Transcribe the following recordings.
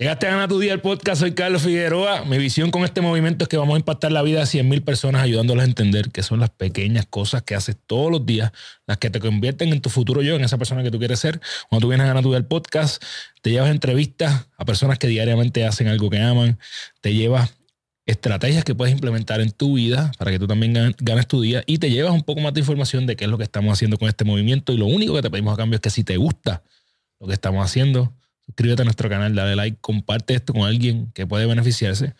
Llegaste a ganar tu día el podcast, soy Carlos Figueroa. Mi visión con este movimiento es que vamos a impactar la vida de 100 mil personas ayudándoles a entender que son las pequeñas cosas que haces todos los días las que te convierten en tu futuro yo, en esa persona que tú quieres ser. Cuando tú vienes a ganar tu día el podcast, te llevas entrevistas a personas que diariamente hacen algo que aman, te llevas estrategias que puedes implementar en tu vida para que tú también ganes tu día y te llevas un poco más de información de qué es lo que estamos haciendo con este movimiento y lo único que te pedimos a cambio es que si te gusta lo que estamos haciendo, suscríbete a nuestro canal, dale like, comparte esto con alguien que puede beneficiarse.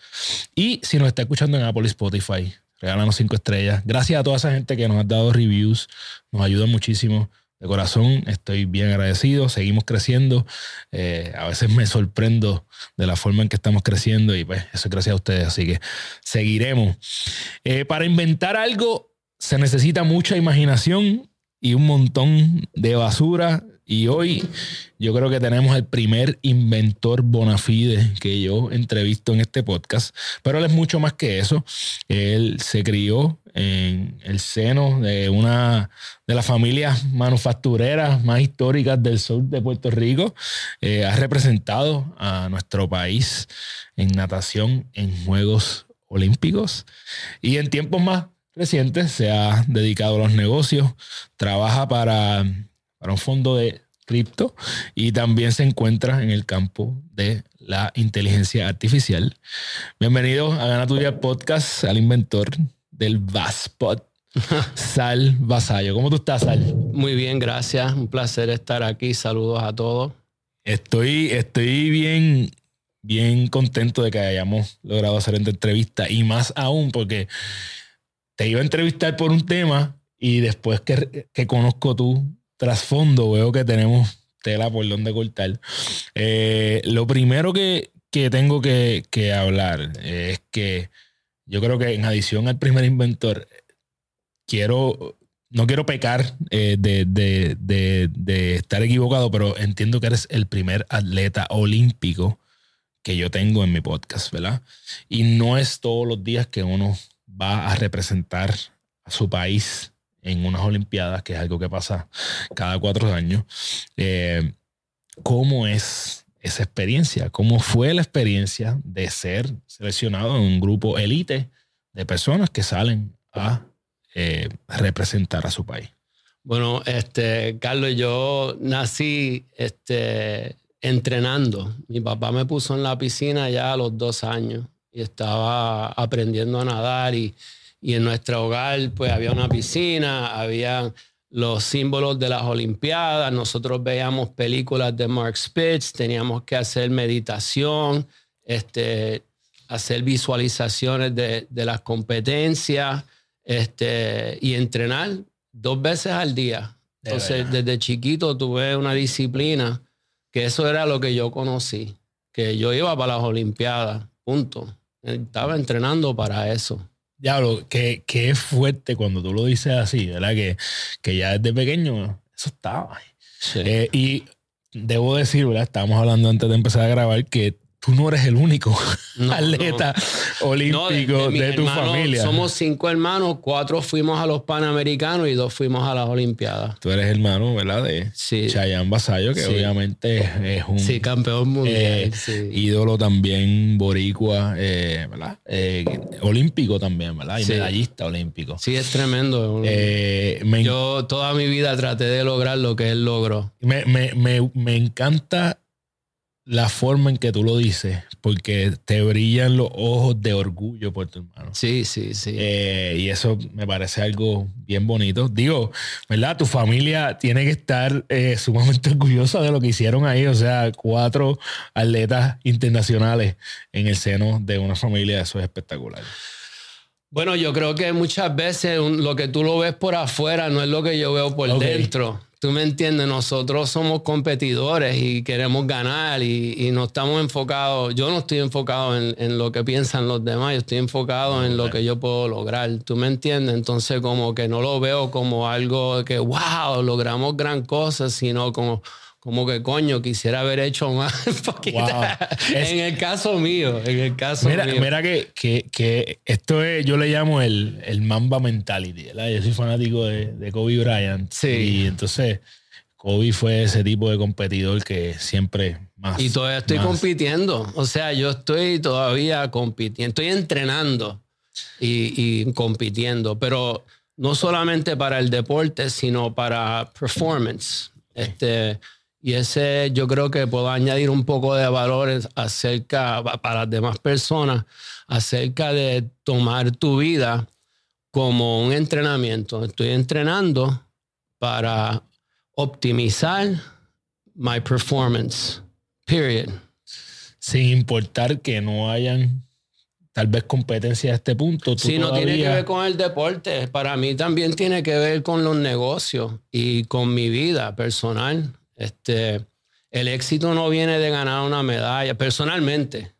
Y si nos está escuchando en Apple y Spotify, regálanos cinco estrellas. Gracias a toda esa gente que nos ha dado reviews, nos ayuda muchísimo. De corazón estoy bien agradecido, seguimos creciendo. Eh, a veces me sorprendo de la forma en que estamos creciendo y pues eso es gracias a ustedes, así que seguiremos. Eh, para inventar algo se necesita mucha imaginación y un montón de basura y hoy yo creo que tenemos el primer inventor bona fide que yo entrevisto en este podcast. Pero él es mucho más que eso. Él se crió en el seno de una de las familias manufactureras más históricas del sur de Puerto Rico. Eh, ha representado a nuestro país en natación en Juegos Olímpicos. Y en tiempos más recientes se ha dedicado a los negocios. Trabaja para para un fondo de cripto y también se encuentra en el campo de la inteligencia artificial. Bienvenido a Gana Tuya Podcast, al inventor del Vaspot. Sal Vasallo. ¿Cómo tú estás, Sal? Muy bien, gracias. Un placer estar aquí. Saludos a todos. Estoy, estoy bien, bien contento de que hayamos logrado hacer esta entrevista y más aún porque te iba a entrevistar por un tema y después que, que conozco tú trasfondo veo que tenemos tela por donde cortar. Eh, lo primero que, tengo que, hablar es que yo creo que en adición al primer inventor, quiero, no quiero pecar eh, de, estar equivocado, pero entiendo que eres el primer atleta olímpico que yo tengo en mi podcast, ¿verdad? Y no es todos los días que uno va a representar a su país en unas Olimpiadas, que es algo que pasa cada cuatro años. Eh, ¿Cómo es esa experiencia? ¿Cómo fue la experiencia de ser seleccionado en un grupo élite de personas que salen a eh, representar a su país? Bueno, este, Carlos, yo nací este, entrenando. Mi papá me puso en la piscina ya a los dos años y estaba aprendiendo a nadar y y en nuestro hogar pues había una piscina, había los símbolos de las Olimpiadas, nosotros veíamos películas de Mark Spitz, teníamos que hacer meditación, este, hacer visualizaciones de, las competencias este, y entrenar dos veces al día. Entonces, desde chiquito tuve una disciplina que eso era lo que yo conocí, que yo iba para las Olimpiadas, punto. Estaba entrenando para eso. Diablo, que, que es fuerte cuando tú lo dices así, ¿verdad? Que, que ya desde pequeño eso estaba. Eh, y debo decir, ¿verdad? Estábamos hablando antes de empezar a grabar que tú no eres el único atleta olímpico de, tu familia. Somos cinco hermanos, cuatro fuimos a los Panamericanos y dos fuimos a las Olimpiadas. Tú eres hermano, ¿verdad? De sí. Chayanne Basayo, que obviamente es un sí, campeón mundial, eh, ídolo también boricua, eh, ¿verdad? Eh, olímpico también, ¿verdad? Y medallista olímpico. Sí, es tremendo. Yo toda mi vida traté de lograr lo que él logró. Me, me, me, me encanta la forma en que tú lo dices, porque te brillan los ojos de orgullo por tu hermano. Sí, sí, sí. Eh, y eso me parece algo bien bonito. Digo, ¿verdad? Tu familia tiene que estar eh, sumamente orgullosa de lo que hicieron ahí. O sea, cuatro atletas internacionales en el seno de una familia, eso es espectacular. Bueno, yo creo que muchas veces lo que tú lo ves por afuera no es lo que yo veo por dentro. Tú me entiendes, nosotros somos competidores y queremos ganar y, no estamos enfocados, yo no estoy enfocado en, lo que piensan los demás, yo estoy enfocado en lo que yo puedo lograr. ¿Tú me entiendes? Entonces como que no lo veo como algo que, wow, logramos gran cosa, sino como como que coño, quisiera haber hecho más. en el caso mío, en el caso mira, mío. Mira que, que, esto es, yo le llamo el, el Mamba Mentality, ¿verdad? Yo soy fanático de, de Kobe Bryant. Sí. Y entonces Kobe fue ese tipo de competidor que siempre Más. Y todavía estoy más. compitiendo. O sea, yo estoy todavía compitiendo. Estoy entrenando y, y compitiendo. Pero no solamente para el deporte, sino para performance. Este, y ese yo creo que puedo añadir un poco de valores acerca, pa- para las demás personas, acerca de tomar tu vida como un entrenamiento. Estoy entrenando para optimizar my performance. Period. Sin importar que no hayan tal vez competencia a este punto. Tú Sí, no tiene que ver con el deporte. Para mí también tiene que ver con los negocios y con mi vida personal. Este, el éxito no viene de ganar una medalla, personalmente.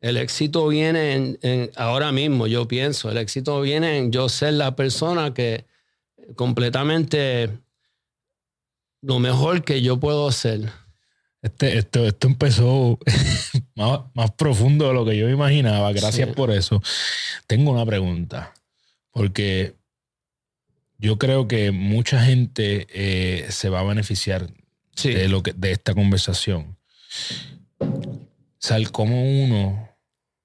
El éxito viene en, en- ahora mismo, yo pienso, el éxito viene en yo ser la persona que completamente lo mejor que yo puedo ser. Este, esto, esto empezó más, más profundo de lo que yo imaginaba. Gracias Sí. por eso. Tengo una pregunta, porque yo creo que mucha gente eh, se va a beneficiar Sí. de, lo que, de esta conversación. Sal, ¿cómo uno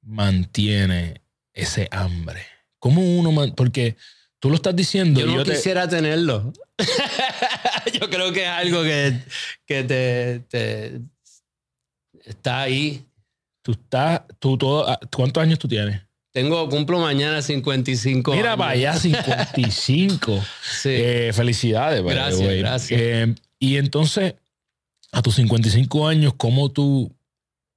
mantiene ese hambre? ¿Cómo uno Porque tú lo estás diciendo. Yo y no yo te- quisiera tenerlo. yo creo que es algo que, que te, te- está ahí. tú estás, tú todo, ah, ¿cuántos años tú tienes? Tengo, cumplo mañana 55 Mira años. para allá, 55. Sí. Eh, felicidades, Gracias, gracias. Eh, y entonces, a tus 55 años, ¿cómo tú,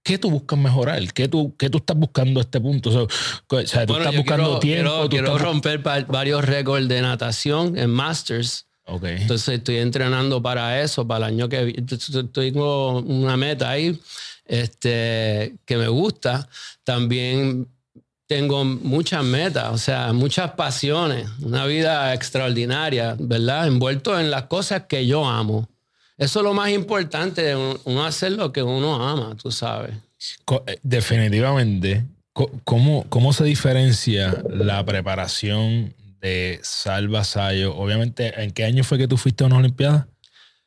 qué tú buscas mejorar? ¿Qué tú, qué tú estás buscando a este punto? O sea, tú Bueno, estás buscando quiero, tiempo. quiero- tú quiero estás- romper varios récords de natación en Masters. Ok. Entonces estoy entrenando para eso, para el año que viene. Tengo una meta ahí este, que me gusta. También tengo muchas metas, o sea, muchas pasiones, una vida extraordinaria, ¿verdad? Envuelto en las cosas que yo amo. Eso es lo más importante, uno hacer lo que uno ama, tú sabes. Eh, Definitivamente. ¿Cómo, ¿Cómo se diferencia la preparación de Sal Vasallo? Obviamente, ¿en qué año fue que tú fuiste a unas Olimpiadas?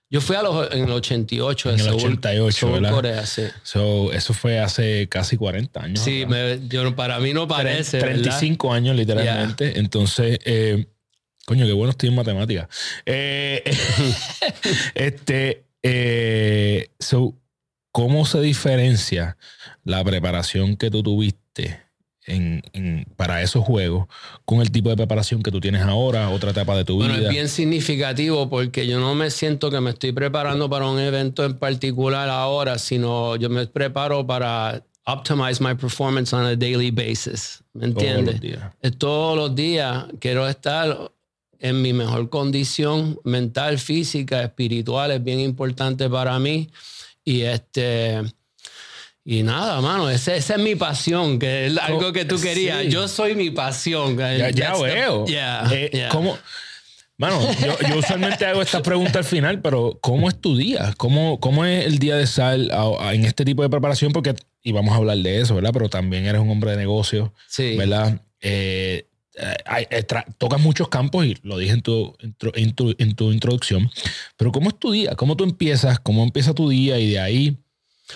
Yo fui a los, en el 88, En el Seúl, 88, Seúl, ¿verdad? Corea, sí. So, eso fue hace casi 40 años. Sí, me- yo, para mí no parece. ¿verdad? 35 años literalmente. Entonces, eh, coño, qué bueno estoy en matemáticas. Eh, este, eh, so, ¿cómo se diferencia la preparación que tú tuviste en, en- para esos juegos con el tipo de preparación que tú tienes ahora, otra etapa de tu Bueno, vida? es bien significativo porque yo no me siento que me estoy preparando para un evento en particular ahora, sino yo me preparo para optimize my performance on a daily basis. ¿Me Todos los entiendes? días. Todos los días quiero estar en mi mejor condición mental, física, espiritual, es bien importante para mí. Y este. Y nada, mano, esa es mi pasión, que es algo que tú querías. Sí. Yo soy mi pasión. Ya, ya That's the- veo. Yeah, Eh, yeah. ¿Cómo? Mano, yo, yo usualmente hago esta pregunta al final, pero ¿cómo es tu día? ¿Cómo, cómo es el día de sal a- a- en este tipo de preparación? Porque, y vamos a hablar de eso, ¿verdad? Pero también eres un hombre de negocios, Sí. ¿verdad? Eh, eh, eh, tocas muchos campos y lo dije en tu, en, tu, en tu introducción. Pero ¿cómo es tu día? ¿Cómo tú empiezas? ¿Cómo empieza tu día? Y de ahí,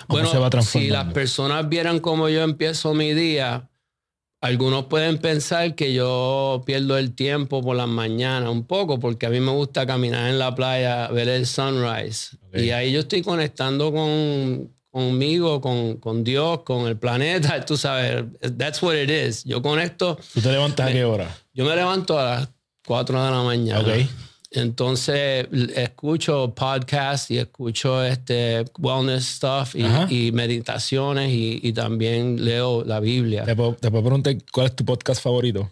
¿cómo Bueno, se va si transformando? las personas vieran cómo yo empiezo mi día, algunos pueden pensar que yo pierdo el tiempo por las mañanas un poco, porque a mí me gusta caminar en la playa, ver el sunrise. Ok. Y ahí yo estoy conectando con, conmigo, con, con Dios, con el planeta, tú sabes, that's what it is. Yo conecto, ¿Tú te levantas a qué hora? yo me levanto a las 4 de la mañana. Ok. Entonces escucho podcasts y escucho este wellness stuff y, meditaciones y, y también leo la Biblia. ¿Te puedo, te puedo preguntar cuál es tu podcast favorito?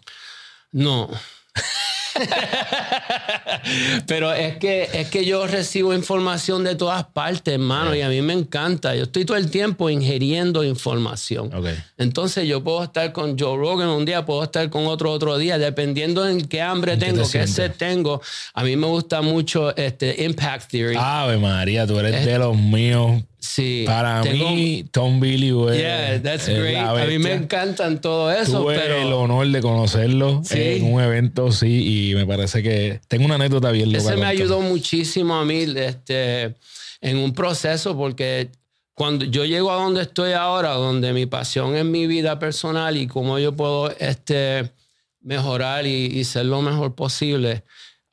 No. Pero es que, es que yo recibo información de todas partes, hermano, y a mí me encanta. Yo estoy todo el tiempo ingiriendo información. Entonces yo puedo estar con Joe Rogan un día, puedo estar con otro otro día, dependiendo en qué hambre ¿En qué tengo, te qué sed tengo. A mí me gusta mucho este Impact Theory. Ave María, tú eres de los míos. Sí. Para Tengo- mí, Tom Billy, güey. Yeah, that's great. A mí me encantan todo eso, Tuve pero el honor de conocerlo Sí. en un evento, sí, y me parece que tengo una anécdota bien loca. ese me ayudó muchísimo a mí este, en un proceso porque cuando yo llego a donde estoy ahora, donde mi pasión es mi vida personal y cómo yo puedo este, mejorar y, ser lo mejor posible,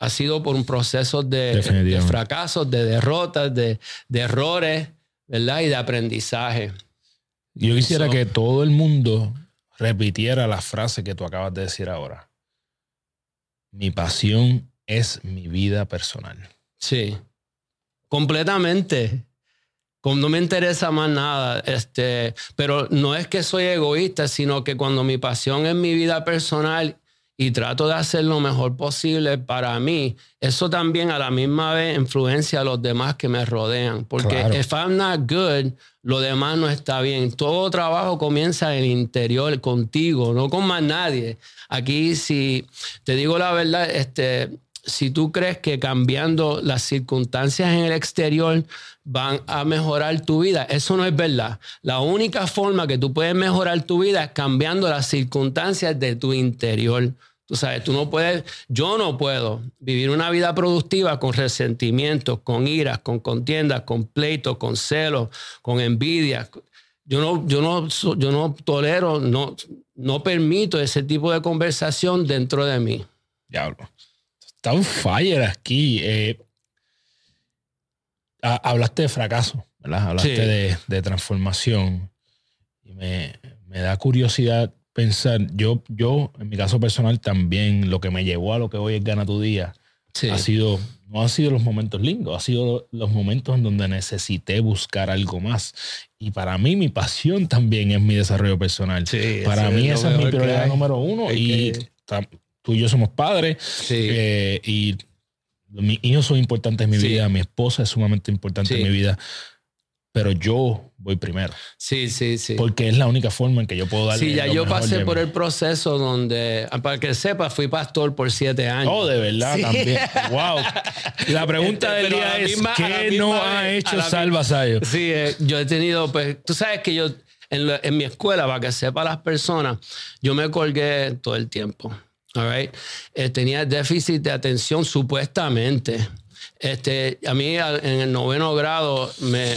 ha sido por un proceso de, fracasos, de derrotas, de, errores, ¿verdad? Y de aprendizaje. Yo quisiera que todo el mundo repitiera la frase que tú acabas de decir ahora. Mi pasión es mi vida personal. Sí, completamente. No me interesa más nada, este, pero no es que soy egoísta, sino que cuando mi pasión es mi vida personal y trato de hacer lo mejor posible para mí, eso también a la misma vez influencia a los demás que me rodean. Porque if I'm not good, lo demás no está bien. Todo trabajo comienza en el interior, contigo, no con más nadie. Aquí, si te digo la verdad, este, si tú crees que cambiando las circunstancias en el exterior van a mejorar tu vida, eso no es verdad. La única forma que tú puedes mejorar tu vida es cambiando las circunstancias de tu interior. Tú sabes, tú no puedes, yo no puedo vivir una vida productiva con resentimientos, con iras, con contiendas, con pleitos, con celos, con envidia. Yo no, yo no, yo no tolero, no, no permito ese tipo de conversación dentro de mí. Diablo. Está un fire aquí. Eh, hablaste de fracaso, ¿verdad? Hablaste de, transformación. Y me, me da curiosidad pensar, yo, yo, en mi caso personal también, lo que me llevó a lo que hoy es Gana tu Día, ha sido, no han sido los momentos lindos, ha sido los momentos en donde necesité buscar algo más. Y para mí, mi pasión también es mi desarrollo personal. para mí, esa es mi prioridad número uno. y tú y yo somos padres. Eh, y mis hijos son importantes en mi vida, mi esposa es sumamente importante en mi vida pero yo voy primero. Sí, sí, sí. Porque es la única forma en que yo puedo darle. Sí, ya yo pasé por el proceso donde, para que sepa, fui pastor por siete años. Oh, de verdad, también. wow. La pregunta este, del día es: ¿qué no ha hecho Salva Sayo? Sí, eh, yo he tenido, pues, tú sabes que yo, en, mi escuela, para que sepa las personas, yo me colgué todo el tiempo. All right? Eh, tenía déficit de atención supuestamente. Este, a mí en el noveno grado me,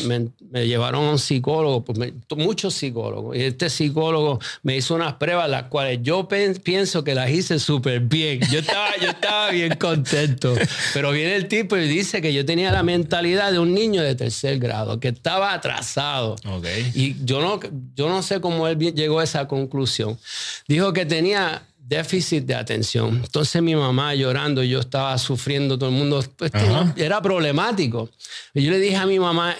llevaron a un psicólogo, pues muchos psicólogos, y este psicólogo me hizo unas pruebas, las cuales yo pienso que las hice súper bien. Yo estaba, yo estaba bien contento, pero viene el tipo y dice que yo tenía la mentalidad de un niño de tercer grado, que estaba atrasado. Y yo no, yo no sé cómo él llegó a esa conclusión. Dijo que tenía déficit de atención. Entonces mi mamá llorando, yo estaba sufriendo, todo el mundo, pues, era problemático. Y yo le dije a mi mamá,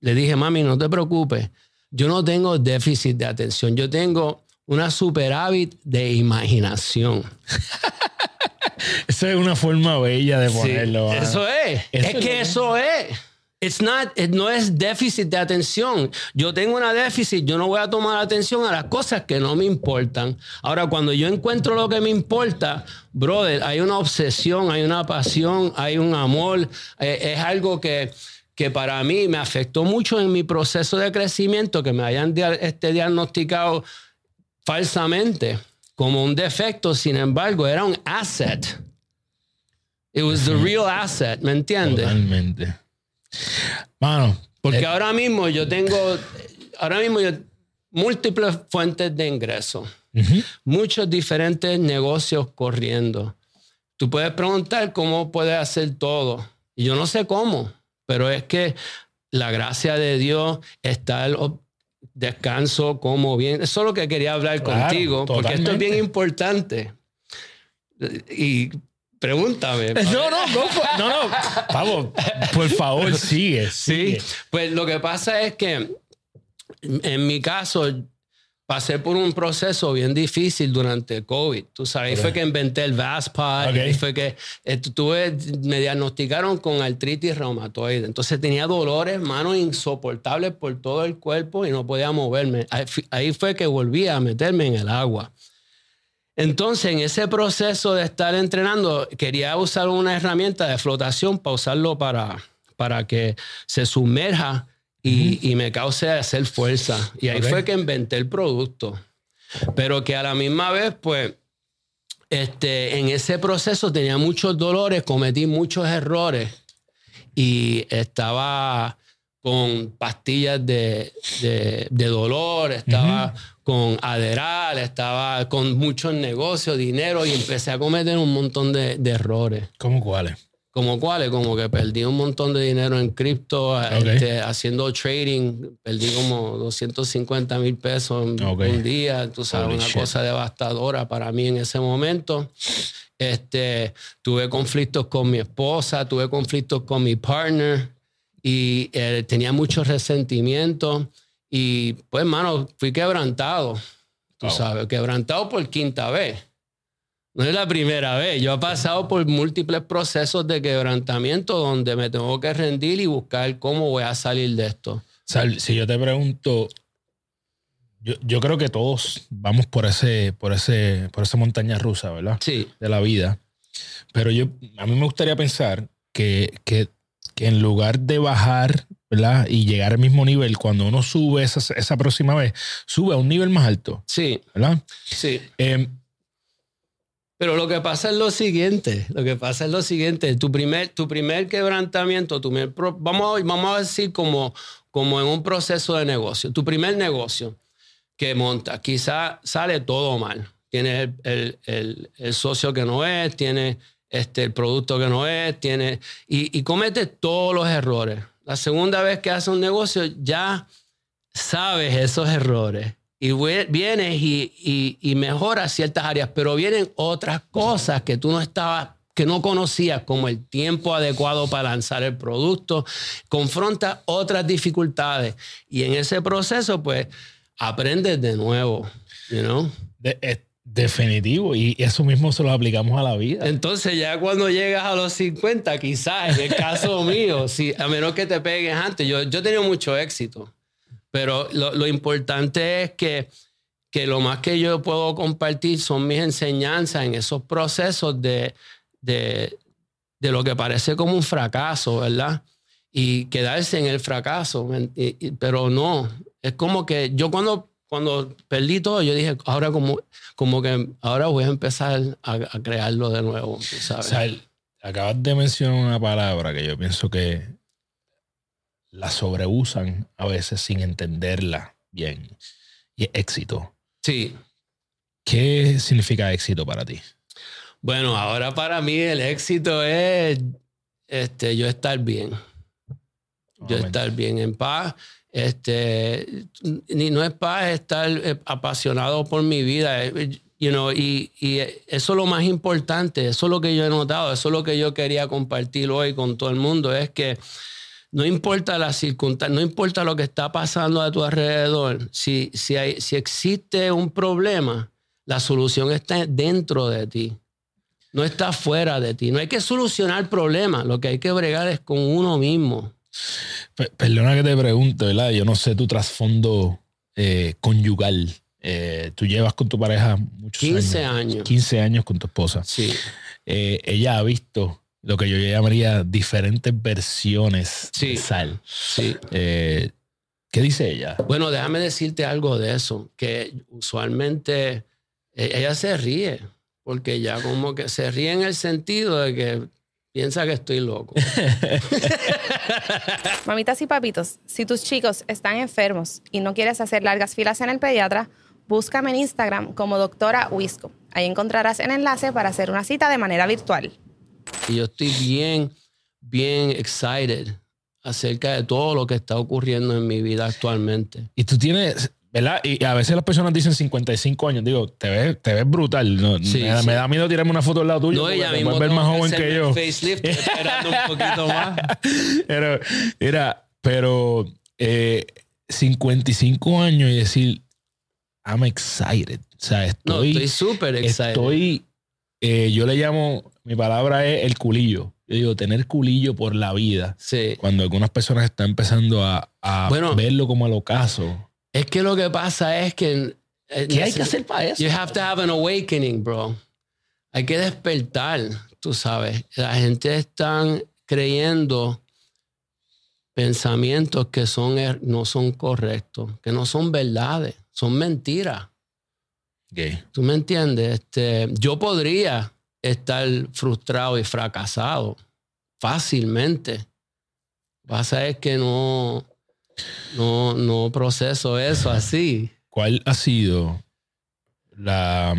le dije, mami, no te preocupes, yo no tengo déficit de atención, yo tengo una superávit de imaginación. Eso es una forma bella de ponerlo. eso es. es que eso es. It's not, no es déficit de atención. Yo tengo una déficit, yo no voy a tomar atención a las cosas que no me importan. Ahora, cuando yo encuentro lo que me importa, brother, hay una obsesión, hay una pasión, hay un amor. Eh, es algo que, que para mí me afectó mucho en mi proceso de crecimiento, que me hayan este, diagnosticado falsamente como un defecto, sin embargo, era un asset. It was the real asset, ¿me entiendes? Totalmente. Mano. Porque eh, ahora mismo yo tengo, ahora mismo yo, múltiples fuentes de ingreso, muchos diferentes negocios corriendo. Tú puedes preguntar cómo puedes hacer todo. Y yo no sé cómo, pero es que la gracia de Dios está el descanso, como bien. Eso es lo que quería hablar contigo, porque esto es bien importante. Y Pregúntame. No, no, no, no, no. Vamos, por favor, sigue, Sí, pues lo que pasa es que en mi caso pasé por un proceso bien difícil durante COVID. Tú sabes, ahí fue que inventé el Vaspad, ahí fue que estuve, me diagnosticaron con artritis reumatoide. Entonces tenía dolores, manos insoportables por todo el cuerpo y no podía moverme. ahí fue que volví a meterme en el agua. Entonces, en ese proceso de estar entrenando, quería usar una herramienta de flotación para usarlo para, para que se sumerja y, me cause hacer fuerza. Y ahí fue que inventé el producto. Pero que a la misma vez, pues, este, en ese proceso tenía muchos dolores, cometí muchos errores y estaba con pastillas de, dolor, estaba con Aderal, estaba con muchos negocios, dinero y empecé a cometer un montón de, errores. ¿Cómo cuáles? Como cuáles, como que perdí un montón de dinero en cripto, este, haciendo trading, perdí como 250 mil pesos en un día, tú sabes, una cosa devastadora para mí en ese momento. Este, tuve conflictos con mi esposa, tuve conflictos con mi partner y eh, tenía mucho resentimiento y pues, hermano, fui quebrantado, tú sabes, quebrantado por quinta vez. No es la primera vez. Yo he pasado por múltiples procesos de quebrantamiento donde me tengo que rendir y buscar cómo voy a salir de esto. si yo te pregunto, yo, creo que todos vamos por ese, por ese, por esa montaña rusa, ¿verdad? Sí. De la vida. Pero yo, a mí me gustaría pensar que, que, en lugar de bajar, ¿verdad? Y llegar al mismo nivel, cuando uno sube esa, esa próxima vez, sube a un nivel más alto. Sí. ¿Verdad? Sí. Em, pero lo que pasa es lo siguiente, lo que pasa es lo siguiente, tu primer, tu primer quebrantamiento, tu vamos, vamos a decir como, como en un proceso de negocio, tu primer negocio que monta, quizá sale todo mal, tiene el, el, socio que no es, tiene este, el producto que no es, tiene, y, y comete todos los errores. La segunda vez que hace un negocio ya sabes esos errores y vienes y, y, mejoras ciertas áreas, pero vienen otras cosas que tú no estabas que no conocías como el tiempo adecuado para lanzar el producto, confronta otras dificultades y en ese proceso pues aprendes de nuevo, you? Definitivo y eso mismo se lo aplicamos a la vida. Entonces ya cuando llegas a los 50, quizás en el caso mío, si, a menos que te pegues antes, yo, yo he tenido mucho éxito. Pero lo, importante es que, que, lo más que yo puedo compartir son mis enseñanzas en esos procesos de, de, de lo que parece como un fracaso, ¿verdad? Y quedarse en el fracaso. pero no, es como que yo cuando, cuando perdí todo, yo dije, ahora como, como que ahora voy a empezar a, crearlo de nuevo. ¿sabes? acabas de mencionar una palabra que yo pienso que la sobreusan a veces sin entenderla bien. Y es éxito. Sí. ¿Qué significa éxito para ti? Bueno, ahora para mí el éxito es este, yo estar bien. Yo estar bien en paz. Este, ni no es paz estar eh, apasionado por mi vida. Eh, you y, eso es lo más importante. Eso es lo que yo he notado. Eso es lo que yo quería compartir hoy con todo el mundo. Es que no importa la circunstancia, no importa lo que está pasando a tu alrededor, si, si, hay, si existe un problema, la solución está dentro de ti, no está fuera de ti. No hay que solucionar problemas, lo que hay que bregar es con uno mismo. Perdona que te pregunte, ¿verdad? Yo no sé tu trasfondo eh, conyugal. Eh, tú llevas con tu pareja muchos 15 años. 15 años con tu esposa. Sí. Eh, ella ha visto lo que yo llamaría diferentes versiones de sal. Sí. ¿Qué dice ella? Bueno, déjame decirte algo de eso, que usualmente ella se ríe, porque ya como que se ríe en el sentido de que piensa que estoy loco. Mamitas y papitos, si tus chicos están enfermos y no quieres hacer largas filas en el pediatra, búscame en Instagram como doctora Wisco. Ahí encontrarás el enlace para hacer una cita de manera virtual. Y yo estoy bien, bien excited acerca de todo lo que está ocurriendo en mi vida actualmente. Y tú tienes, ¿verdad? Y a veces las personas dicen 55 años. Digo, te ves, te ves brutal. No, me, da, miedo tirarme una foto al lado tuyo. No, ella mismo ver más joven que yo. Facelift, esperando un poquito más. Pero, mira, pero 55 eh, años y decir, I'm excited. O sea, estoy. No, estoy súper excited. Estoy. Eh, yo le llamo mi palabra es el culillo. Yo digo, tener culillo por la vida. Sí. Cuando algunas personas están empezando a, verlo como al ocaso. Es que lo que pasa es que. Eh, ¿Qué hay que hacer para eso? You have to have an awakening, bro. Hay que despertar, tú sabes. La gente está creyendo pensamientos que son, er, no son correctos, que no son verdades, son mentiras. ¿Qué? ¿Tú me entiendes? Este, yo podría estar frustrado y fracasado fácilmente. Pasa es que no, no, no proceso eso así. ¿Cuál ha sido la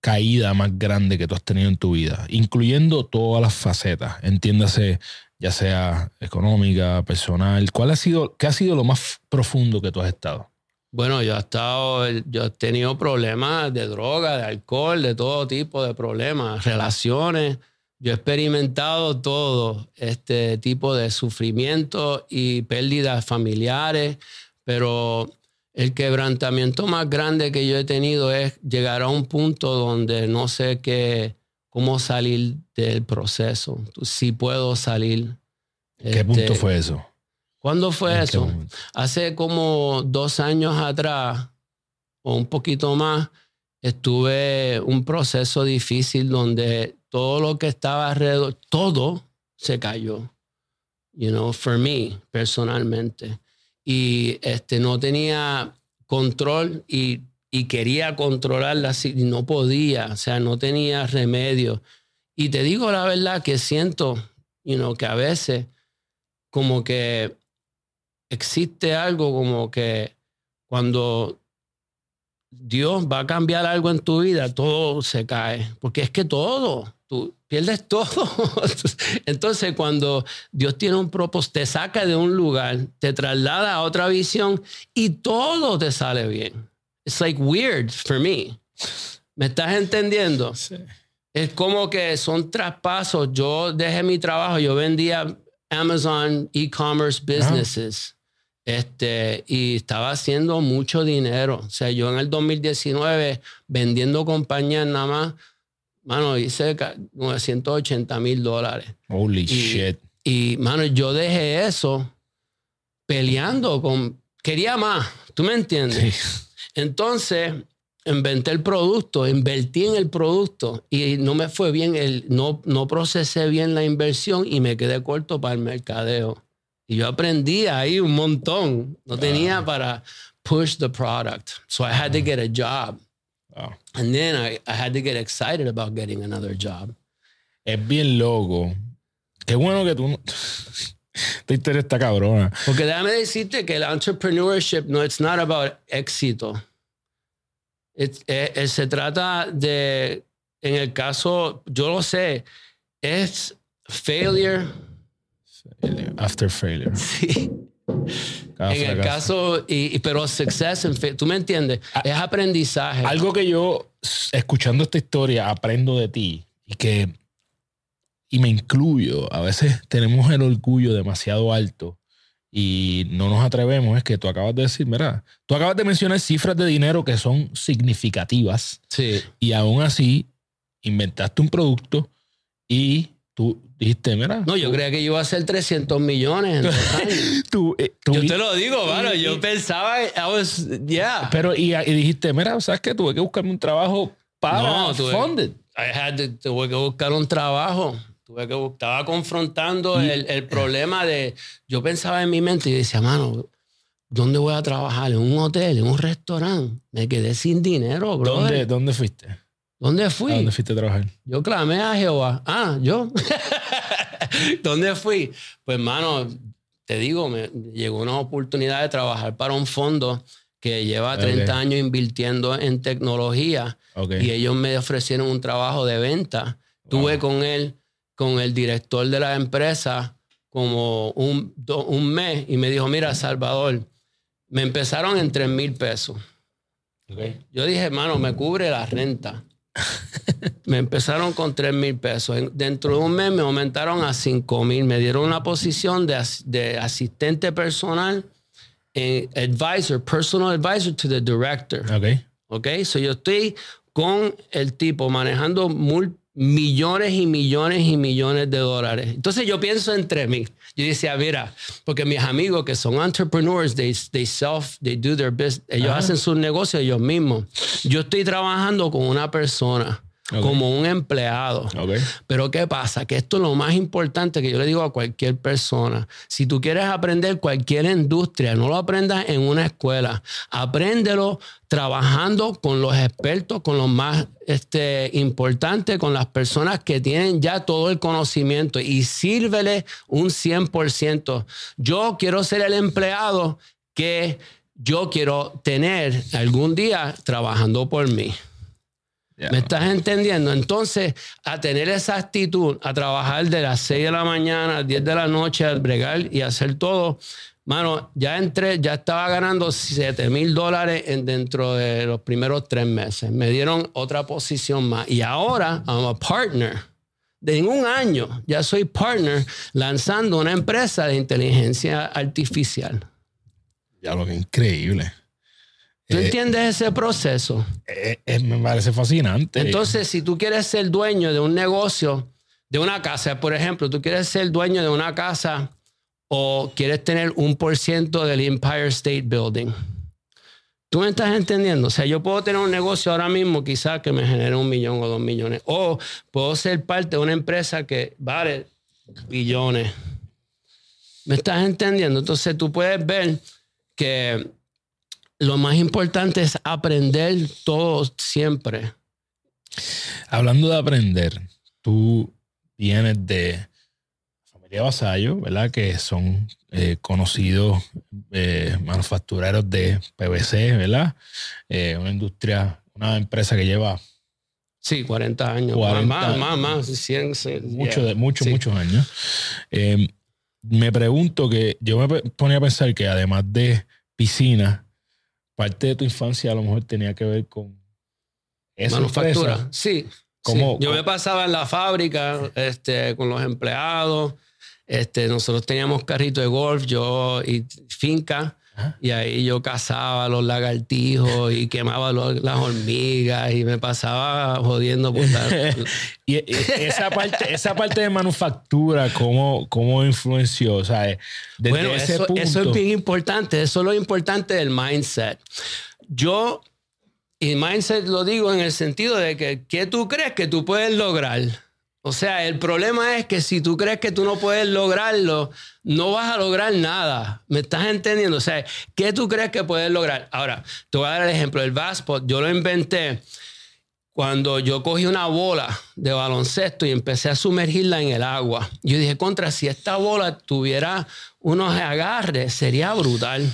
caída más grande que tú has tenido en tu vida? Incluyendo todas las facetas, entiéndase, ya sea económica, personal. ¿Cuál ha sido, qué ha sido lo más profundo que tú has estado? Bueno, yo he estado, yo he tenido problemas de droga, de alcohol, de todo tipo de problemas, relaciones. Yo he experimentado todo este tipo de sufrimiento y pérdidas familiares, pero el quebrantamiento más grande que yo he tenido es llegar a un punto donde no sé qué, cómo salir del proceso. Si puedo salir. ¿Qué punto Este, fue eso? ¿Cuándo fue ¿En qué eso? momento? Hace como dos años atrás, o un poquito más, estuve un proceso difícil donde todo lo que estaba alrededor, todo se cayó. You know, for me, personalmente. Y este, no tenía control y, y quería controlarla y no podía, o sea, no tenía remedio. Y te digo la verdad que siento, you know, que a veces como que existe algo como que cuando Dios va a cambiar algo en tu vida, todo se cae. Porque es que todo, tú pierdes todo. Entonces, cuando Dios tiene un propósito, te saca de un lugar, te traslada a otra visión y todo te sale bien. It's like weird for me. ¿Me estás entendiendo? Es como que son traspasos. Yo dejé mi trabajo, yo vendía Amazon e-commerce businesses. Este, y estaba haciendo mucho dinero. O sea, yo en el 2019 vendiendo compañías nada más, mano, hice ca- 980 mil dólares. Holy Y- shit. Y, mano, yo dejé eso peleando con... Quería más, ¿tú me entiendes? Sí. Entonces, inventé el producto, invertí en el producto y no me fue bien, el, no, no procesé bien la inversión y me quedé corto para el mercadeo. Y yo aprendí ahí un montón. No tenía para push the product. So I had to get a job. Wow. And then I, I had to get excited about getting another job. Es bien loco. Qué bueno que tú no... Esta historia está cabrona. Porque déjame decirte que el entrepreneurship no it's not about éxito. It's- eh, eh, se trata de, en el caso, yo lo sé, es failure. After failure. Sí. Cada en el fracaso. caso, y, y- pero success, and fa- tú me entiendes, es aprendizaje. Algo que yo, escuchando esta historia, aprendo de ti y que, y me incluyo, a veces tenemos el orgullo demasiado alto y no nos atrevemos, es que tú acabas de decir, mira, tú acabas de mencionar cifras de dinero que son significativas Sí. y aún así inventaste un producto y tú dijiste, mira, No, yo creía que yo iba a hacer 300 millones en tú, eh, tú- Yo te lo digo, mano. Yo pensaba, I was, yeah. pero y, y dijiste, mira, ¿sabes qué? Tuve que buscarme un trabajo para No, tuve- funded. I had to- tuve que buscar un trabajo. Tuve que estaba confrontando el, el problema de. Yo pensaba en mi mente y decía, mano, ¿dónde voy a trabajar? ¿En un hotel? ¿En un restaurante? Me quedé sin dinero, bro. ¿Dónde, ¿Dónde, ¿Dónde fui? ¿A dónde fuiste a trabajar? Yo clamé a Jehová. Ah, yo. ¿Dónde fui? Pues, mano, te digo, me llegó una oportunidad de trabajar para un fondo que lleva 30 Ok. años invirtiendo en tecnología y ellos me ofrecieron un trabajo de venta. Tuve con él, con el director de la empresa, como un, do- un mes y me dijo, mira, Salvador, me empezaron en 3 mil pesos. Yo dije, hermano, me cubre la renta. me empezaron con 3 mil pesos. En- Dentro de un mes me aumentaron a 5 mil. Me dieron una posición de, as- de asistente personal, advisor, personal advisor to the director. Ok. ¿Ok? So yo estoy con el tipo manejando mul- millones y millones y millones de dólares. Entonces yo pienso entre mí. Yo decía, mira, porque mis amigos que son entrepreneurs, they, they self, they do their business, ellos Ajá. hacen sus negocios ellos mismos. Yo estoy trabajando con una persona. Como un empleado. Pero ¿qué pasa? Que esto es lo más importante que yo le digo a cualquier persona. Si tú quieres aprender cualquier industria, no lo aprendas en una escuela. Apréndelo trabajando con los expertos, con los más este, importantes, con las personas que tienen ya todo el conocimiento y sírvele un 100%. Yo quiero ser el empleado que yo quiero tener algún día trabajando por mí. ¿Me estás entendiendo? Entonces, a tener esa actitud, a trabajar de las 6 de la mañana a 10 de la noche, a bregar y hacer todo, mano, ya entré, ya estaba ganando 7 mil dólares dentro de los primeros tres meses. Me dieron otra posición más. Y ahora, I'm a partner. De un año, ya soy partner lanzando una empresa de inteligencia artificial. Ya lo que increíble. ¿Tú eh, entiendes ese proceso? Eh, eh, me parece fascinante. Entonces, si tú quieres ser dueño de un negocio, de una casa, por ejemplo, tú quieres ser dueño de una casa o quieres tener un por ciento del Empire State Building. ¿Tú me estás entendiendo? O sea, yo puedo tener un negocio ahora mismo quizás que me genere un millón o dos millones. O puedo ser parte de una empresa que vale billones. ¿Me estás entendiendo? Entonces tú puedes ver que lo más importante es aprender todo siempre. Hablando de aprender, tú vienes de familia Vasallo, ¿verdad? Que son eh, conocidos eh, manufactureros de PVC, ¿verdad? Eh, una industria, una empresa que lleva... Sí, 40 años. más, más, más, 100, muchos, muchos años. me pregunto que yo me ponía a pensar que además de piscina, parte de tu infancia a lo mejor tenía que ver con esa manufactura. Sí. Yo me pasaba en la fábrica este, con los empleados. Este, nosotros teníamos carrito de golf, yo y finca. Y ahí yo cazaba los lagartijos y quemaba las hormigas y me pasaba jodiendo por y, esa parte, esa parte de manufactura, ¿cómo, cómo influenció? O sea, bueno, eso, eso es bien importante. Eso es lo importante del mindset. Yo, y mindset lo digo en el sentido de que, ¿qué tú crees que tú puedes lograr? O sea, el problema es que si tú crees que tú no puedes lograrlo, no vas a lograr nada. ¿Me estás entendiendo? O sea, ¿qué tú crees que puedes lograr? Ahora, te voy a dar el ejemplo. El Vaspot, yo lo inventé cuando yo cogí una bola de baloncesto y empecé a sumergirla en el agua. Yo dije, contra, si esta bola tuviera unos agarres, sería brutal.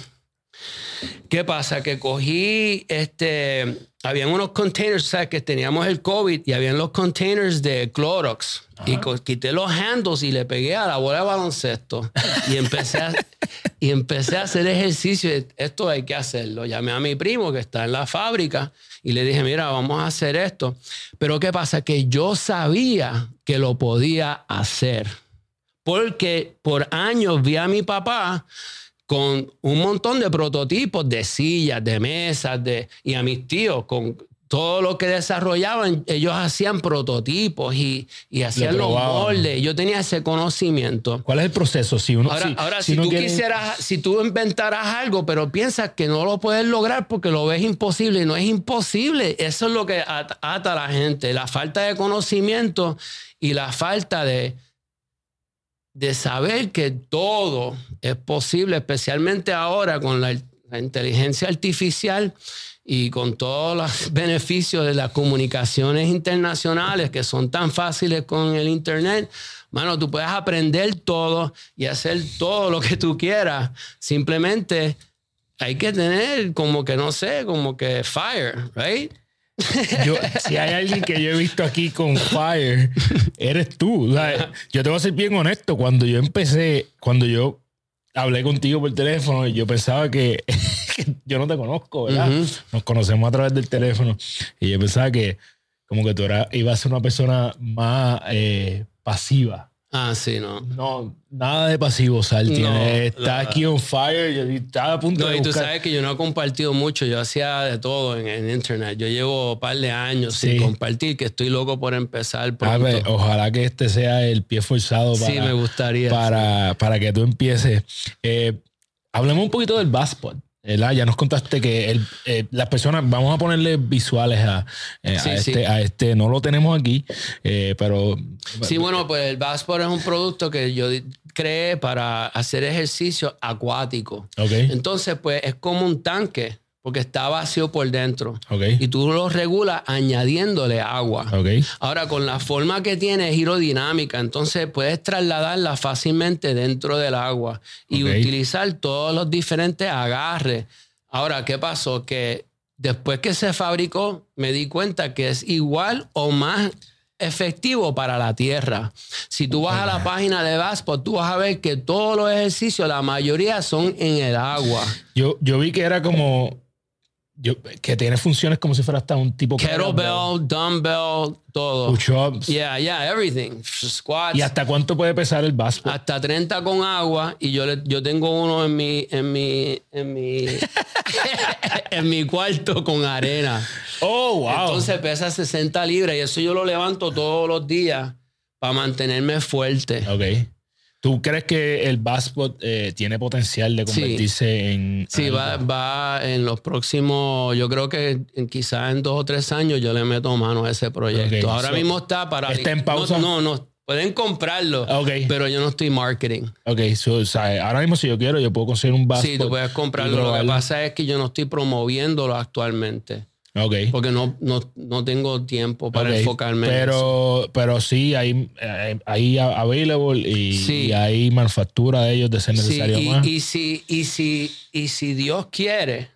¿Qué pasa? Que cogí este habían unos containers, ¿sabes? Que teníamos el COVID y habían los containers de Clorox. Y quité los handles y le pegué a la bola de baloncesto. Y empecé a, y empecé a hacer ejercicio. Esto hay que hacerlo. Llamé a mi primo que está en la fábrica y le dije, mira, vamos a hacer esto. Pero ¿qué pasa? Que yo sabía que lo podía hacer. Porque por años vi a mi papá con un montón de prototipos de sillas, de mesas, de, y a mis tíos, con todo lo que desarrollaban, ellos hacían prototipos y, hacían los moldes. Yo tenía ese conocimiento. ¿Cuál es el proceso? Si uno, ahora, si, tú quisieras, si tú inventaras algo, pero piensas que no lo puedes lograr porque lo ves imposible, no es imposible. Eso es lo que ata a la gente, la falta de conocimiento y la falta de, de saber que todo es posible, especialmente ahora con la, inteligencia artificial y con todos los beneficios de las comunicaciones internacionales que son tan fáciles con el Internet. Mano, tú puedes aprender todo y hacer todo lo que tú quieras. Simplemente hay que tener como que, no sé, como que fire, right? Si hay alguien que yo he visto aquí con Fire, eres tú. yo te voy a ser bien honesto. Cuando yo empecé, cuando yo hablé contigo por teléfono, yo pensaba que, yo no te conozco, ¿verdad? Nos conocemos a través del teléfono. Y yo pensaba que como que tú era, ibas a ser una persona más eh, pasiva. Ah, sí, no. No, nada de pasivo, Sal. está aquí on fire, está a punto no, y tú sabes que yo no he compartido mucho, yo hacía de todo en, internet. Yo llevo un par de años sin compartir, que estoy loco por empezar A ver, ojalá que este sea el pie forzado para, sí, me gustaría, para, para que tú empieces. Eh, hablemos un poquito del Baspot. ¿Verdad? Ya nos contaste que el- eh, las personas, vamos a ponerle visuales a, eh, Sí, a, sí. este, a este, no lo tenemos aquí, eh, pero Sí, bueno, pues el Basport es un producto que yo creé para hacer ejercicio acuático. ok, Entonces, pues es como un tanque, porque está vacío por dentro. Y tú lo regulas añadiéndole agua. Ahora, con la forma que tiene es hidrodinámica, entonces puedes trasladarla fácilmente dentro del agua y utilizar todos los diferentes agarres. Ahora, ¿qué pasó? Que después que se fabricó, me di cuenta que es igual o más efectivo para la tierra. Si tú vas a la página de Vaspo, tú vas a ver que todos los ejercicios, la mayoría son en el agua. Yo, yo vi que era como, yo, que tiene funciones como si fuera hasta un tipo Kettlebell, dumbbell, todo. push-ups. Yeah, yeah, everything. Squats. ¿Y hasta cuánto puede pesar el baspo? hasta 30 con agua y yo le- yo tengo uno en mi en mi en mi en mi cuarto con arena. Oh, wow. Entonces pesa 60 libras y eso yo lo levanto todos los días para mantenerme fuerte. ok. ¿Tú crees que el baspo eh, tiene potencial de Sí. convertirse en... Sí, va, va en los próximos, yo creo que quizás en dos o tres años yo le meto mano a ese proyecto. Ahora so, mismo está para... ¿está en pausa? No, no, no, pueden comprarlo, Ok. pero yo no estoy marketing. Ok, so, o sea, ahora mismo si yo quiero, yo puedo conseguir un baspo. Sí, tú puedes comprarlo. Lo que pasa es que yo no estoy promoviéndolo actualmente. Ok. Porque no, no, no tengo tiempo para Ok, enfocarme en eso. pero, pero sí, hay, hay, hay available y, Sí. y hay manufactura de ellos de ser Sí, necesario y, más. y si, y, si, y si Dios quiere